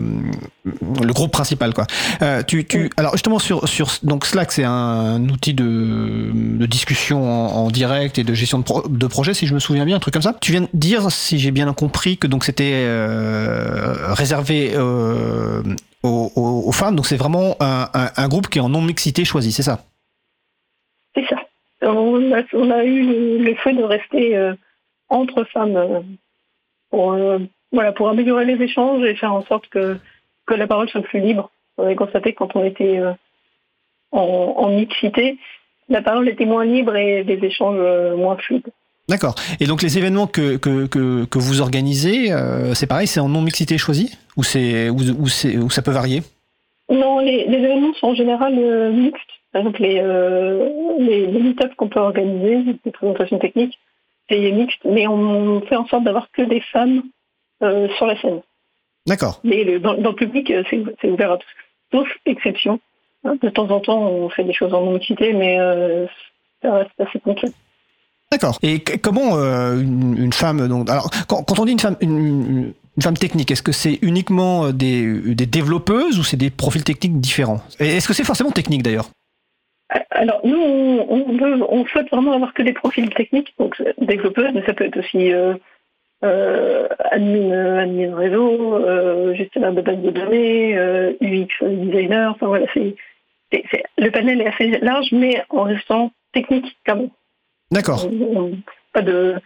le groupe principal quoi. Euh, tu tu alors justement sur sur donc Slack c'est un, outil de, de discussion en, en direct et de gestion de, pro- de projet si je me souviens bien un truc comme ça. Tu viens de dire si j'ai bien compris que donc c'était euh, réservé euh, aux, aux- aux femmes donc c'est vraiment un, un, un groupe qui est en non mixité choisi c'est ça? C'est ça. On a, on a eu le, le fait de rester entre femmes pour, voilà, pour améliorer les échanges et faire en sorte que, que la parole soit plus libre. On avait constaté que quand on était euh, en, en mixité, la parole était moins libre et les échanges euh, moins fluides. D'accord. Et donc les événements que que, que, que vous organisez euh, c'est pareil c'est en non mixité choisi ou c'est ou, ou c'est ou ça peut varier? Non, les, les événements sont en général mixtes. Par exemple, les, les, les meet-ups qu'on peut organiser, les présentations techniques, c'est mixte, mais on fait en sorte d'avoir que des femmes sur la scène. D'accord. Mais le- dans, dans le public, euh, c'est ouvert à tous, sauf exception. Hein, De temps en temps, on fait des choses en non-mixité, mais euh, ça reste assez concret. D'accord. Et comment euh, une, une femme donc alors quand, quand on dit une femme une, femme technique, est-ce que c'est uniquement euh, des, des développeuses ou c'est des profils techniques différents? Est-ce que c'est forcément technique d'ailleurs? Alors, nous, on, on, veut- on souhaite vraiment avoir que des profils techniques, donc euh, développeuses, mais ça peut être aussi euh, euh, admin, euh, admin réseau, euh, gestionnaire de base de données, euh, UX designer, enfin voilà, c'est, c'est- c'est- le panel est assez large, mais en restant technique quand même. D'accord. Pas de,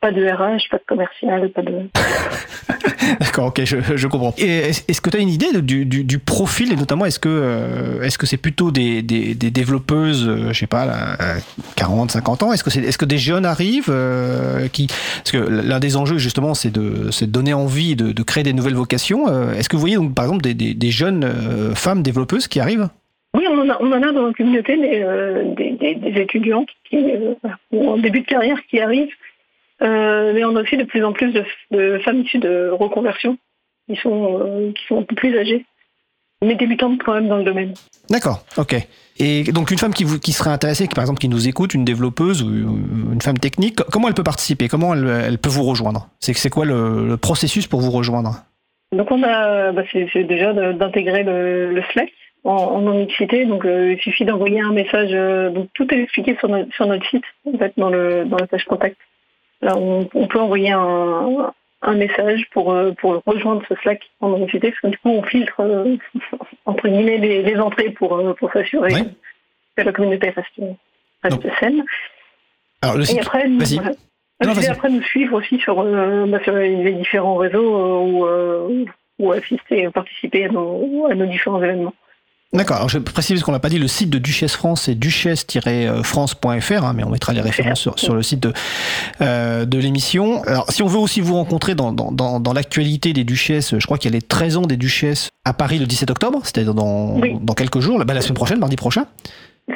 pas de RH, pas de commercial, pas de... D'accord. Ok, je, je comprends. Est-ce que tu as une idée de- du, du, du profil et notamment est-ce que euh, est-ce que c'est plutôt des, des, des développeuses, euh, je sais pas, là, euh, 40, 50 ans? Est-ce que c'est est-ce que des jeunes arrivent euh, qui parce que l'un des enjeux justement c'est de c'est de donner envie de, de créer des nouvelles vocations. Euh, est-ce que vous voyez donc par exemple des, des, des jeunes euh, femmes développeuses qui arrivent? Oui, on en a, on en a dans la communauté des, euh, des, étudiants qui, euh, en début de carrière qui arrivent, Euh, mais on a aussi de plus en plus de, de femmes issues de reconversion qui sont, euh, qui sont un peu plus âgées, mais débutantes quand même dans le domaine. D'accord, ok. Et donc une femme qui, vous, qui serait intéressée, qui, par exemple qui nous écoute, une développeuse ou une femme technique, comment elle peut participer? Comment elle, elle peut vous rejoindre? C'est quoi le, le processus pour vous rejoindre? Donc on a, bah, c'est déjà d'intégrer le, le Slack en, en non-mixité. Donc euh, il suffit d'envoyer un message. euh, donc tout est expliqué sur notre, sur notre site, en fait, dans le dans la page contact. Là, on, on peut envoyer un, un message pour euh, pour rejoindre ce Slack en que du coup on filtre euh, entre guillemets les, les entrées pour euh, pour s'assurer Ouais. que la communauté reste reste saine. Alors le Et après, voilà. Non, après nous suivre aussi sur, euh, bah, sur les différents réseaux ou, euh, ou assister, participer à nos, à nos différents événements. D'accord, alors je précise parce qu'on l'a pas dit, le site de Duchesse France c'est duchesse-france.fr, hein, mais on mettra les références sur, sur le site de, euh, de l'émission. Alors si on veut aussi vous rencontrer dans, dans, dans, dans l'actualité des Duchesses, je crois qu'il y a les 13 ans des Duchesses à Paris le 17 octobre, c'est-à-dire dans, Oui. dans quelques jours, la semaine prochaine, mardi prochain.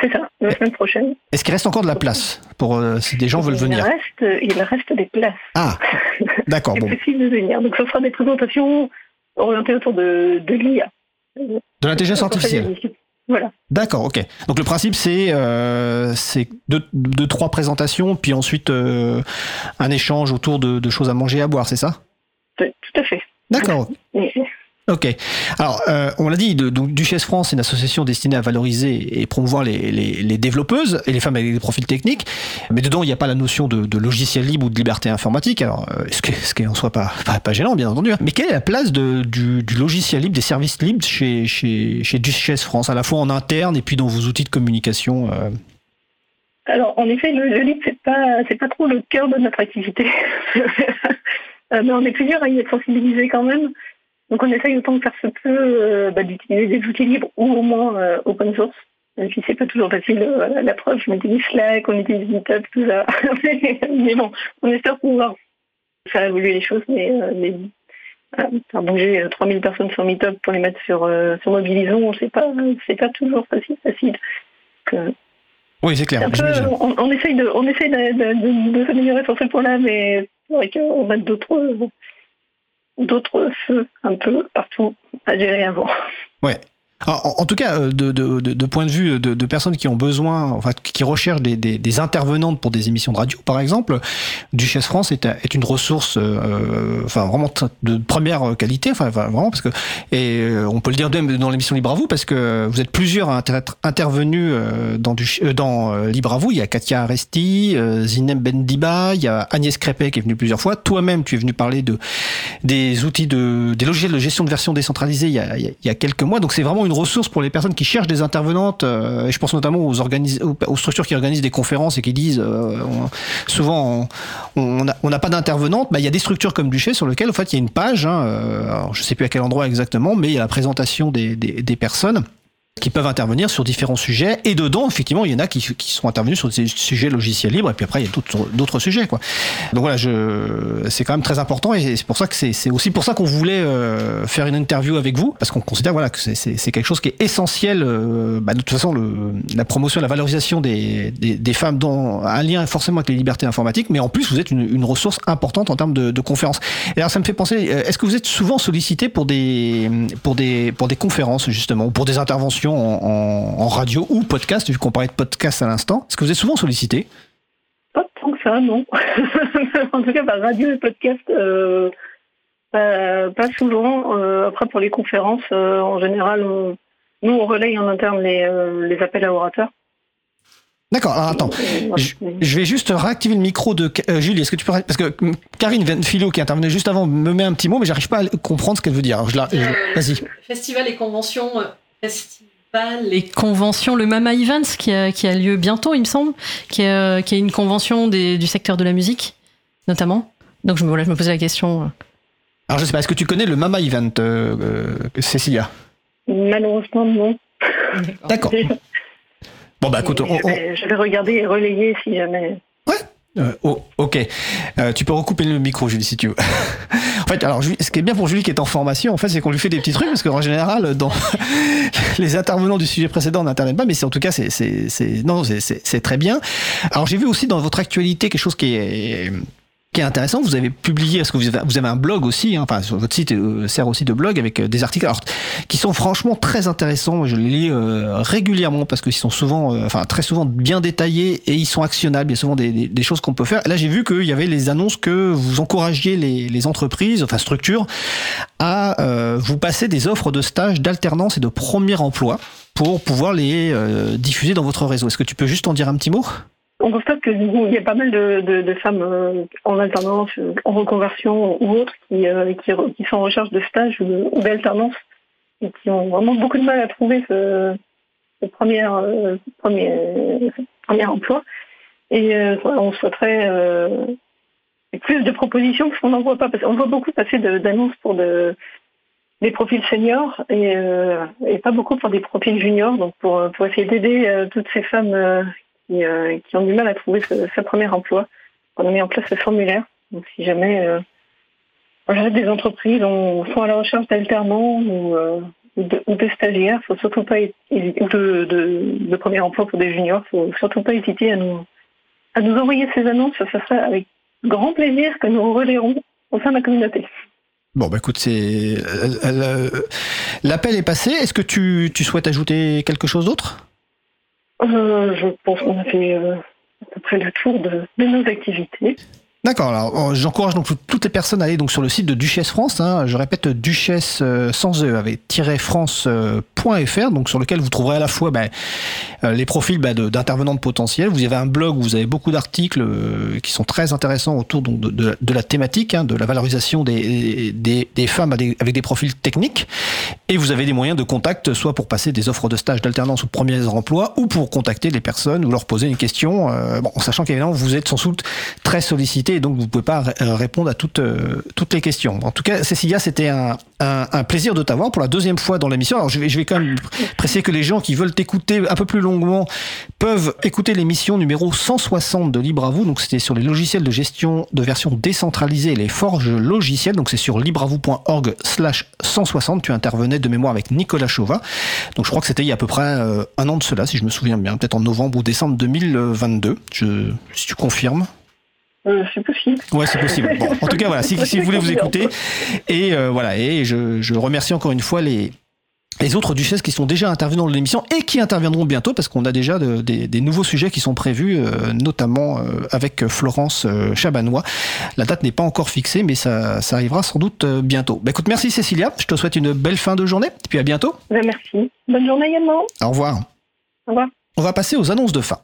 C'est ça, la semaine prochaine. Est-ce qu'il reste encore de la place pour euh, si des gens veulent il venir? Reste, il reste des places. Ah, d'accord, C'est bon. possible de venir. Donc ce sera des présentations orientées autour de, de l'IA. De l'intelligence artificielle. Voilà. D'accord, ok. Donc le principe c'est euh, c'est deux, deux, trois présentations, puis ensuite euh, un échange autour de, de choses à manger et à boire, c'est ça? Tout à fait. D'accord. Ok. Alors, euh, on l'a dit, Duchesse France, c'est une association destinée à valoriser et promouvoir les, développeuses et les femmes avec des profils techniques. Mais dedans, il n'y a pas la notion de, logiciel libre ou de liberté informatique. Alors, ce qui est, ce est en soi pas, pas, gênant, bien entendu. hein. Mais quelle est la place du, logiciel libre, des services libres chez, chez, chez Duchesse France, à la fois en interne et puis dans vos outils de communication euh, Alors, en effet, le, le livre, c'est pas, c'est pas trop le cœur de notre activité. Euh, mais on est plusieurs à y être sensibilisés quand même. Donc, on essaye autant que faire se peut euh, bah, d'utiliser des outils libres ou au moins euh, open source. Même si c'est pas toujours facile, euh, la preuve, on utilise Slack, on utilise GitHub, tout ça. mais bon, on espère pouvoir faire évoluer les choses, mais, euh, mais euh, faire bouger euh, 3000 personnes sur Meetup pour les mettre sur, sur Mobilisons, c'est pas, c'est pas toujours facile. facile. Donc, Oui, c'est clair. peu- on, on essaye de, on essaye de, de, de- de s'améliorer sur ce point-là, mais c'est vrai qu'on a d'autres, d'autres feux un peu partout à gérer avant. Ouais. En, tout cas, euh, de, point de vue de, personnes qui ont besoin, enfin, qui recherchent des, intervenantes pour des émissions de radio, par exemple, Duchesse France est, une ressource, euh, enfin, vraiment de première qualité, enfin, vraiment, parce que, et euh, on peut le dire même dans l'émission Libre à vous, parce que vous êtes plusieurs à être intervenus dans, du, Libre à vous. Il y a Katia Aresti, Zinem Bendiba, il y a Agnès Crépet qui est venue plusieurs fois. Toi-même, tu es venu parler de des outils de des logiciels de gestion de version décentralisée il y a- il y a quelques mois. Donc c'est vraiment une ressource pour les personnes qui cherchent des intervenantes. euh, et je pense notamment aux, structures qui organisent des conférences et qui disent euh, souvent on n'a pas d'intervenante. Bah, il y a des structures comme Duché sur lesquelles en fait il y a une page. Hein, euh, je sais plus à quel endroit exactement, mais il y a la présentation des personnes qui peuvent intervenir sur différents sujets. Et dedans effectivement il y en a qui, qui sont intervenus sur des sujets logiciels libres. Et puis après il y a d'autres sujets quoi. Donc voilà c'est quand même très important. Et c'est pour ça que c'est aussi pour ça qu'on voulait euh, faire une interview avec vous. Parce qu'on considère voilà que c'est quelque chose qui est essentiel euh, bah, de toute façon le la promotion la valorisation des, des des femmes dans un lien forcément avec les libertés informatiques. Mais en plus vous êtes une, une ressource importante en termes de, de conférences. Et alors ça me fait penser euh, est-ce que vous êtes souvent sollicité pour des pour des pour des conférences justement ou pour des interventions en, en, en radio ou podcast vu qu'on parlait de podcast à l'instant est-ce que vous êtes souvent sollicité? Pas tant que ça, non. en tout cas, par radio et podcast, euh, pas, pas souvent. Euh, après, pour les conférences, euh, en général, on- nous, on relaye en interne les, euh, les appels à orateurs. D'accord, alors attends. Je, je vais juste réactiver le micro de euh, Julie. Est-ce que tu peux parce que Karine Venfilo qui intervenait juste avant me met un petit mot, mais j'arrive pas à comprendre ce qu'elle veut dire. Alors, je la, je- vas-y. Festival et conventions. euh, Festival et conventions, le Mama Events qui a, qui a lieu bientôt, il me semble, qui est, qui est une convention des- du secteur de la musique, notamment. Donc je me, voilà, je me posais la question. euh. Alors je sais pas. Est-ce que tu connais le Mama Event, euh, euh, Cécilia? Malheureusement, non. D'accord. Bon bah écoute, on- je, on- vais, je vais regarder et relayer si jamais. Euh, oh, ok. Euh, tu peux recouper le micro, Julie, si tu veux. en fait, alors, ce qui est bien pour Julie qui est en formation, en fait, c'est qu'on lui fait des petits trucs, parce qu'en général, dans les intervenants du sujet précédent n'interviennent pas, mais c'est en tout cas, c'est, c'est, non, c'est, c'est très bien. Alors, j'ai vu aussi dans votre actualité quelque chose qui est, qui est intéressant. Vous avez publié, parce que vous avez, vous avez un blog aussi, hein, enfin, votre site euh, sert aussi de blog avec euh, des articles, alors, qui sont franchement très intéressants. Je les lis euh, régulièrement parce qu'ils sont souvent, euh, enfin, très souvent bien détaillés et ils sont actionnables. Il y a souvent des, des, choses qu'on peut faire. Là, j'ai vu qu'il y avait les annonces que vous encouragiez les, les entreprises, enfin, structures, à euh, vous passer des offres de stage, d'alternance et de premier emploi pour pouvoir les diffuser dans votre réseau. Est-ce que tu peux juste en dire un petit mot? On constate que du coup, il y a pas mal de, femmes euh, en alternance, euh, en reconversion ou autres, qui, euh, qui, sont en recherche de stage ou d'alternance et qui ont vraiment beaucoup de mal à trouver ce, premier, premier, premier emploi. Et on souhaiterait plus de propositions parce qu'on n'en voit pas. Parce qu'on voit beaucoup passer d'annonces pour de, des profils seniors et, pas beaucoup pour des profils juniors. Donc pour, essayer d'aider toutes ces femmes qui, euh, qui ont du mal à trouver ce, ce premier emploi. On a mis en place ce formulaire. Donc si jamais euh, voilà, des entreprises ont, sont à la recherche d'alternants ou, euh, ou de, ou de stagiaires, faut surtout pas ou de, de, de premier emploi pour des juniors, faut surtout pas hésiter à nous envoyer ces annonces. Ça serait avec grand plaisir que nous relayerons au sein de la communauté. Bon, bah écoute, euh, l'appel est passé. Est-ce que tu, souhaites ajouter quelque chose d'autre? Je pense qu'on a fait euh, à peu près le tour de nos activités. D'accord. Alors, euh, j'encourage donc toutes les personnes à aller donc sur le site de Duchesse France. hein. je répète, Duchesse euh, sans e avec france.fr, donc sur lequel vous trouverez à la fois ben, euh, les profils ben, de- d'intervenantes potentielles. Vous avez un blog où vous avez beaucoup d'articles euh, qui sont très intéressants autour donc, de, la thématique, hein, de la valorisation des, femmes avec des- profils techniques. Et vous avez des moyens de contact, soit pour passer des offres de stage, d'alternance ou de premiers emplois, ou pour contacter les personnes ou leur poser une question, euh, bon, en sachant qu'évidemment vous êtes sans doute très sollicité donc vous ne pouvez pas euh, répondre à toutes, euh, toutes les questions. En tout cas, Cécilia, c'était un, un, plaisir de t'avoir pour la deuxième fois dans l'émission. Alors je vais, je vais quand même préciser que les gens qui veulent t'écouter un peu plus longuement peuvent écouter l'émission numéro 160 de Libre à vous. Donc c'était sur les logiciels de gestion de version décentralisée et les forges logicielles. Donc c'est sur libreavou.org slash 160. Tu intervenais de mémoire avec Nicolas Chauvat. Donc je crois que c'était il y a à peu près euh, un an de cela, si je me souviens bien, peut-être en novembre ou décembre 2022. Je, si tu confirmes. Euh, c'est possible. Ouais, c'est possible. Bon, en tout cas, voilà, si, si vous voulez vous écouter, et euh, voilà, et je, je remercie encore une fois les les autres duchesses qui sont déjà intervenues dans l'émission et qui interviendront bientôt parce qu'on a déjà de- des, des nouveaux sujets qui sont prévus, euh, notamment euh, avec Florence euh, Chabanois. La date n'est pas encore fixée, mais ça, ça arrivera sans doute bientôt. Bah, écoute, merci Cécilia. Je te souhaite une belle fin de journée. Et puis à bientôt. Ben, merci. Bonne journée également. Au revoir. Au revoir. On va passer aux annonces de fin.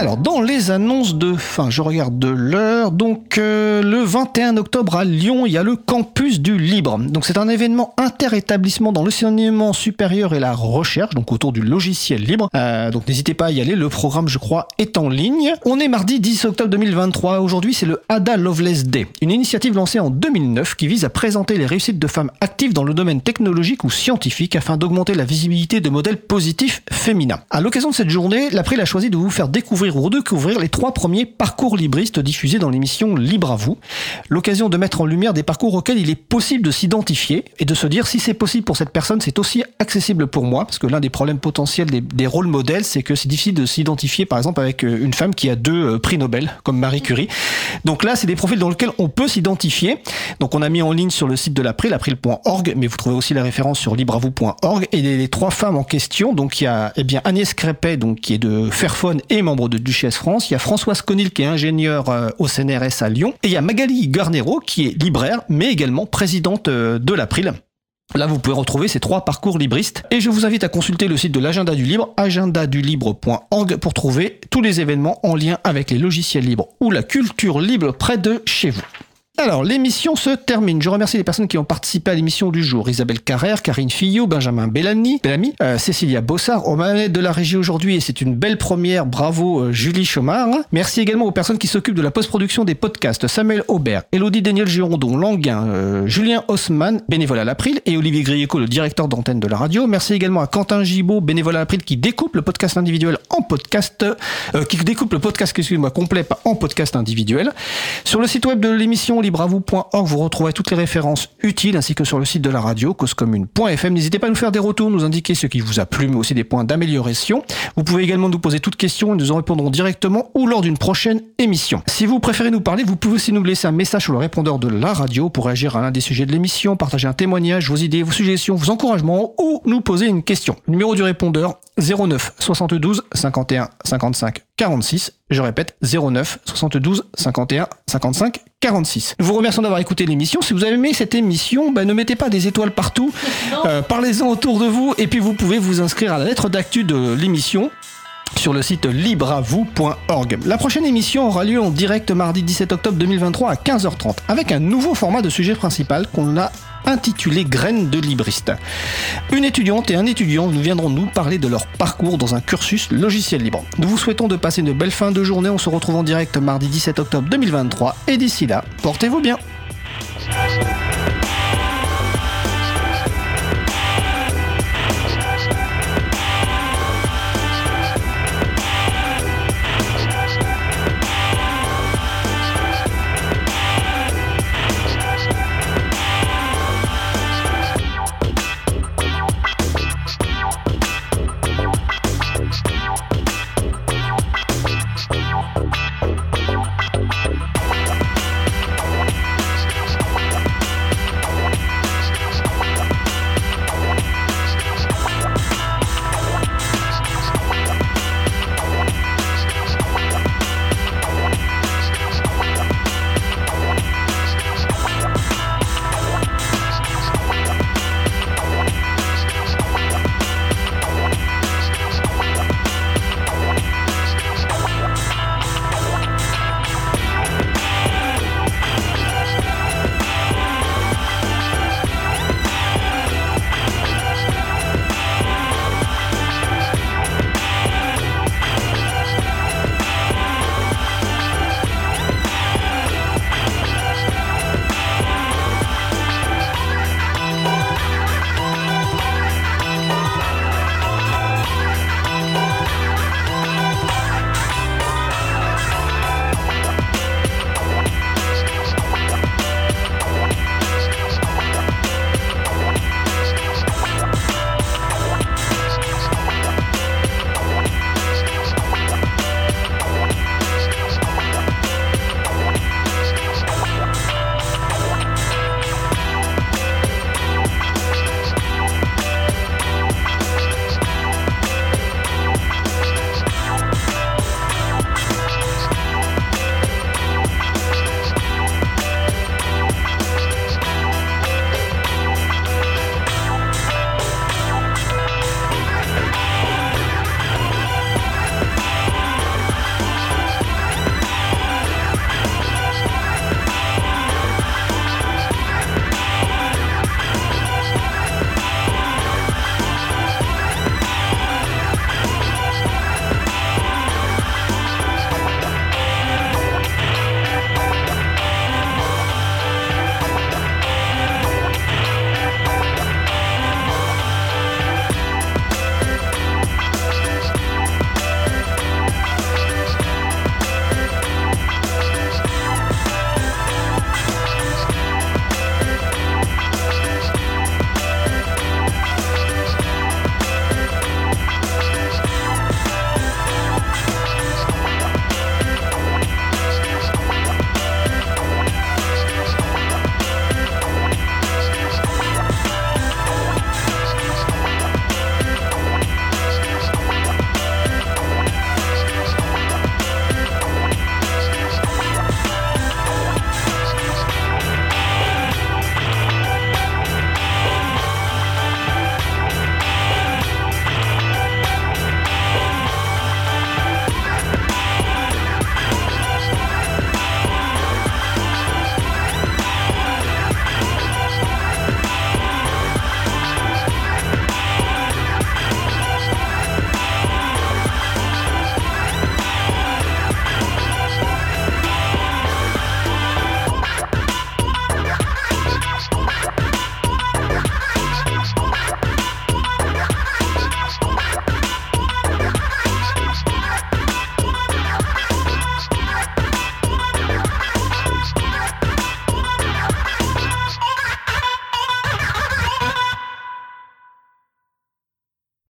Alors, dans les annonces de fin, je regarde de l'heure. Donc, euh, le 21 octobre à Lyon, il y a le campus du libre. Donc, c'est un événement inter-établissement dans l'enseignement supérieur et la recherche, donc autour du logiciel libre. Euh, donc, n'hésitez pas à y aller. Le programme, je crois, est en ligne. On est mardi 10 octobre 2023. Aujourd'hui, c'est le Ada Loveless Day, une initiative lancée en 2009 qui vise à présenter les réussites de femmes actives dans le domaine technologique ou scientifique afin d'augmenter la visibilité de modèles positifs féminins. À l'occasion de cette journée, l'April a choisi de vous faire découvrir ou redécouvrir les trois premiers parcours libristes diffusés dans l'émission Libre à vous. L'occasion de mettre en lumière des parcours auxquels il est possible de s'identifier et de se dire si c'est possible pour cette personne, c'est aussi accessible pour moi, parce que l'un des problèmes potentiels des, rôles modèles, c'est que c'est difficile de s'identifier, par exemple, avec euh, une femme qui a deux euh, prix Nobel, comme Marie Curie. Donc là, c'est des profils dans lesquels on peut s'identifier. Donc on a mis en ligne sur le site de l'April, april.org, mais vous trouvez aussi la référence sur libreavou.org. Et les, les trois femmes en question, donc il y a eh bien Agnès Crépet, donc qui est de Fairphone et membre de Duchesse France. Il y a Françoise Conil qui est ingénieure euh, au CNRS à Lyon. Et il y a Magali Garnero qui est libraire, mais également présidente euh, de l'April. Là, vous pouvez retrouver ces trois parcours libristes. Et je vous invite à consulter le site de l'agenda du libre, agendadulibre.org, pour trouver tous les événements en lien avec les logiciels libres ou la culture libre près de chez vous. Alors, l'émission se termine. Je remercie les personnes qui ont participé à l'émission du jour. Isabelle Carrère, Karine Fillot, Benjamin Bellamy, Bellamy euh, Cécilia Bossard, aux manettes de la régie aujourd'hui, et c'est une belle première. Bravo, euh, Julie Chomard. Merci également aux personnes qui s'occupent de la post-production des podcasts. Samuel Aubert, Elodie Daniel Girondon, Languin, euh, Julien Haussmann, bénévole à l'April, et Olivier Grieco, le directeur d'antenne de la radio. Merci également à Quentin Gibaud, bénévole à l'April, qui découpe le podcast individuel en podcast, qui découpe le podcast, excusez-moi, complet, en podcast individuel. Sur le site web de l'émission libravou.org, vous retrouverez toutes les références utiles, ainsi que sur le site de la radio, causecommune.fm. N'hésitez pas à nous faire des retours, nous indiquer ce qui vous a plu, mais aussi des points d'amélioration. Vous pouvez également nous poser toutes questions et nous en répondrons directement ou lors d'une prochaine émission. Si vous préférez nous parler, vous pouvez aussi nous laisser un message sur le répondeur de la radio pour réagir à l'un des sujets de l'émission, partager un témoignage, vos idées, vos suggestions, vos encouragements ou nous poser une question. Numéro du répondeur 09 72 51 55 46. Je répète 09 72 51 55 46. Nous vous remercions d'avoir écouté l'émission. Si vous avez aimé cette émission, bah, ne mettez pas des étoiles partout. Euh, Parlez-en autour de vous et puis vous pouvez vous inscrire à la lettre d'actu de l'émission sur le site libreavou.org. La prochaine émission aura lieu en direct mardi 17 octobre 2023 à 15h30 avec un nouveau format de sujet principal qu'on a intitulé Graines de libriste. Une étudiante et un étudiant nous viendront nous parler de leur parcours dans un cursus logiciel libre. Nous vous souhaitons de passer une belle fin de journée. On se retrouve en direct mardi 17 octobre 2023 et d'ici là, portez-vous bien.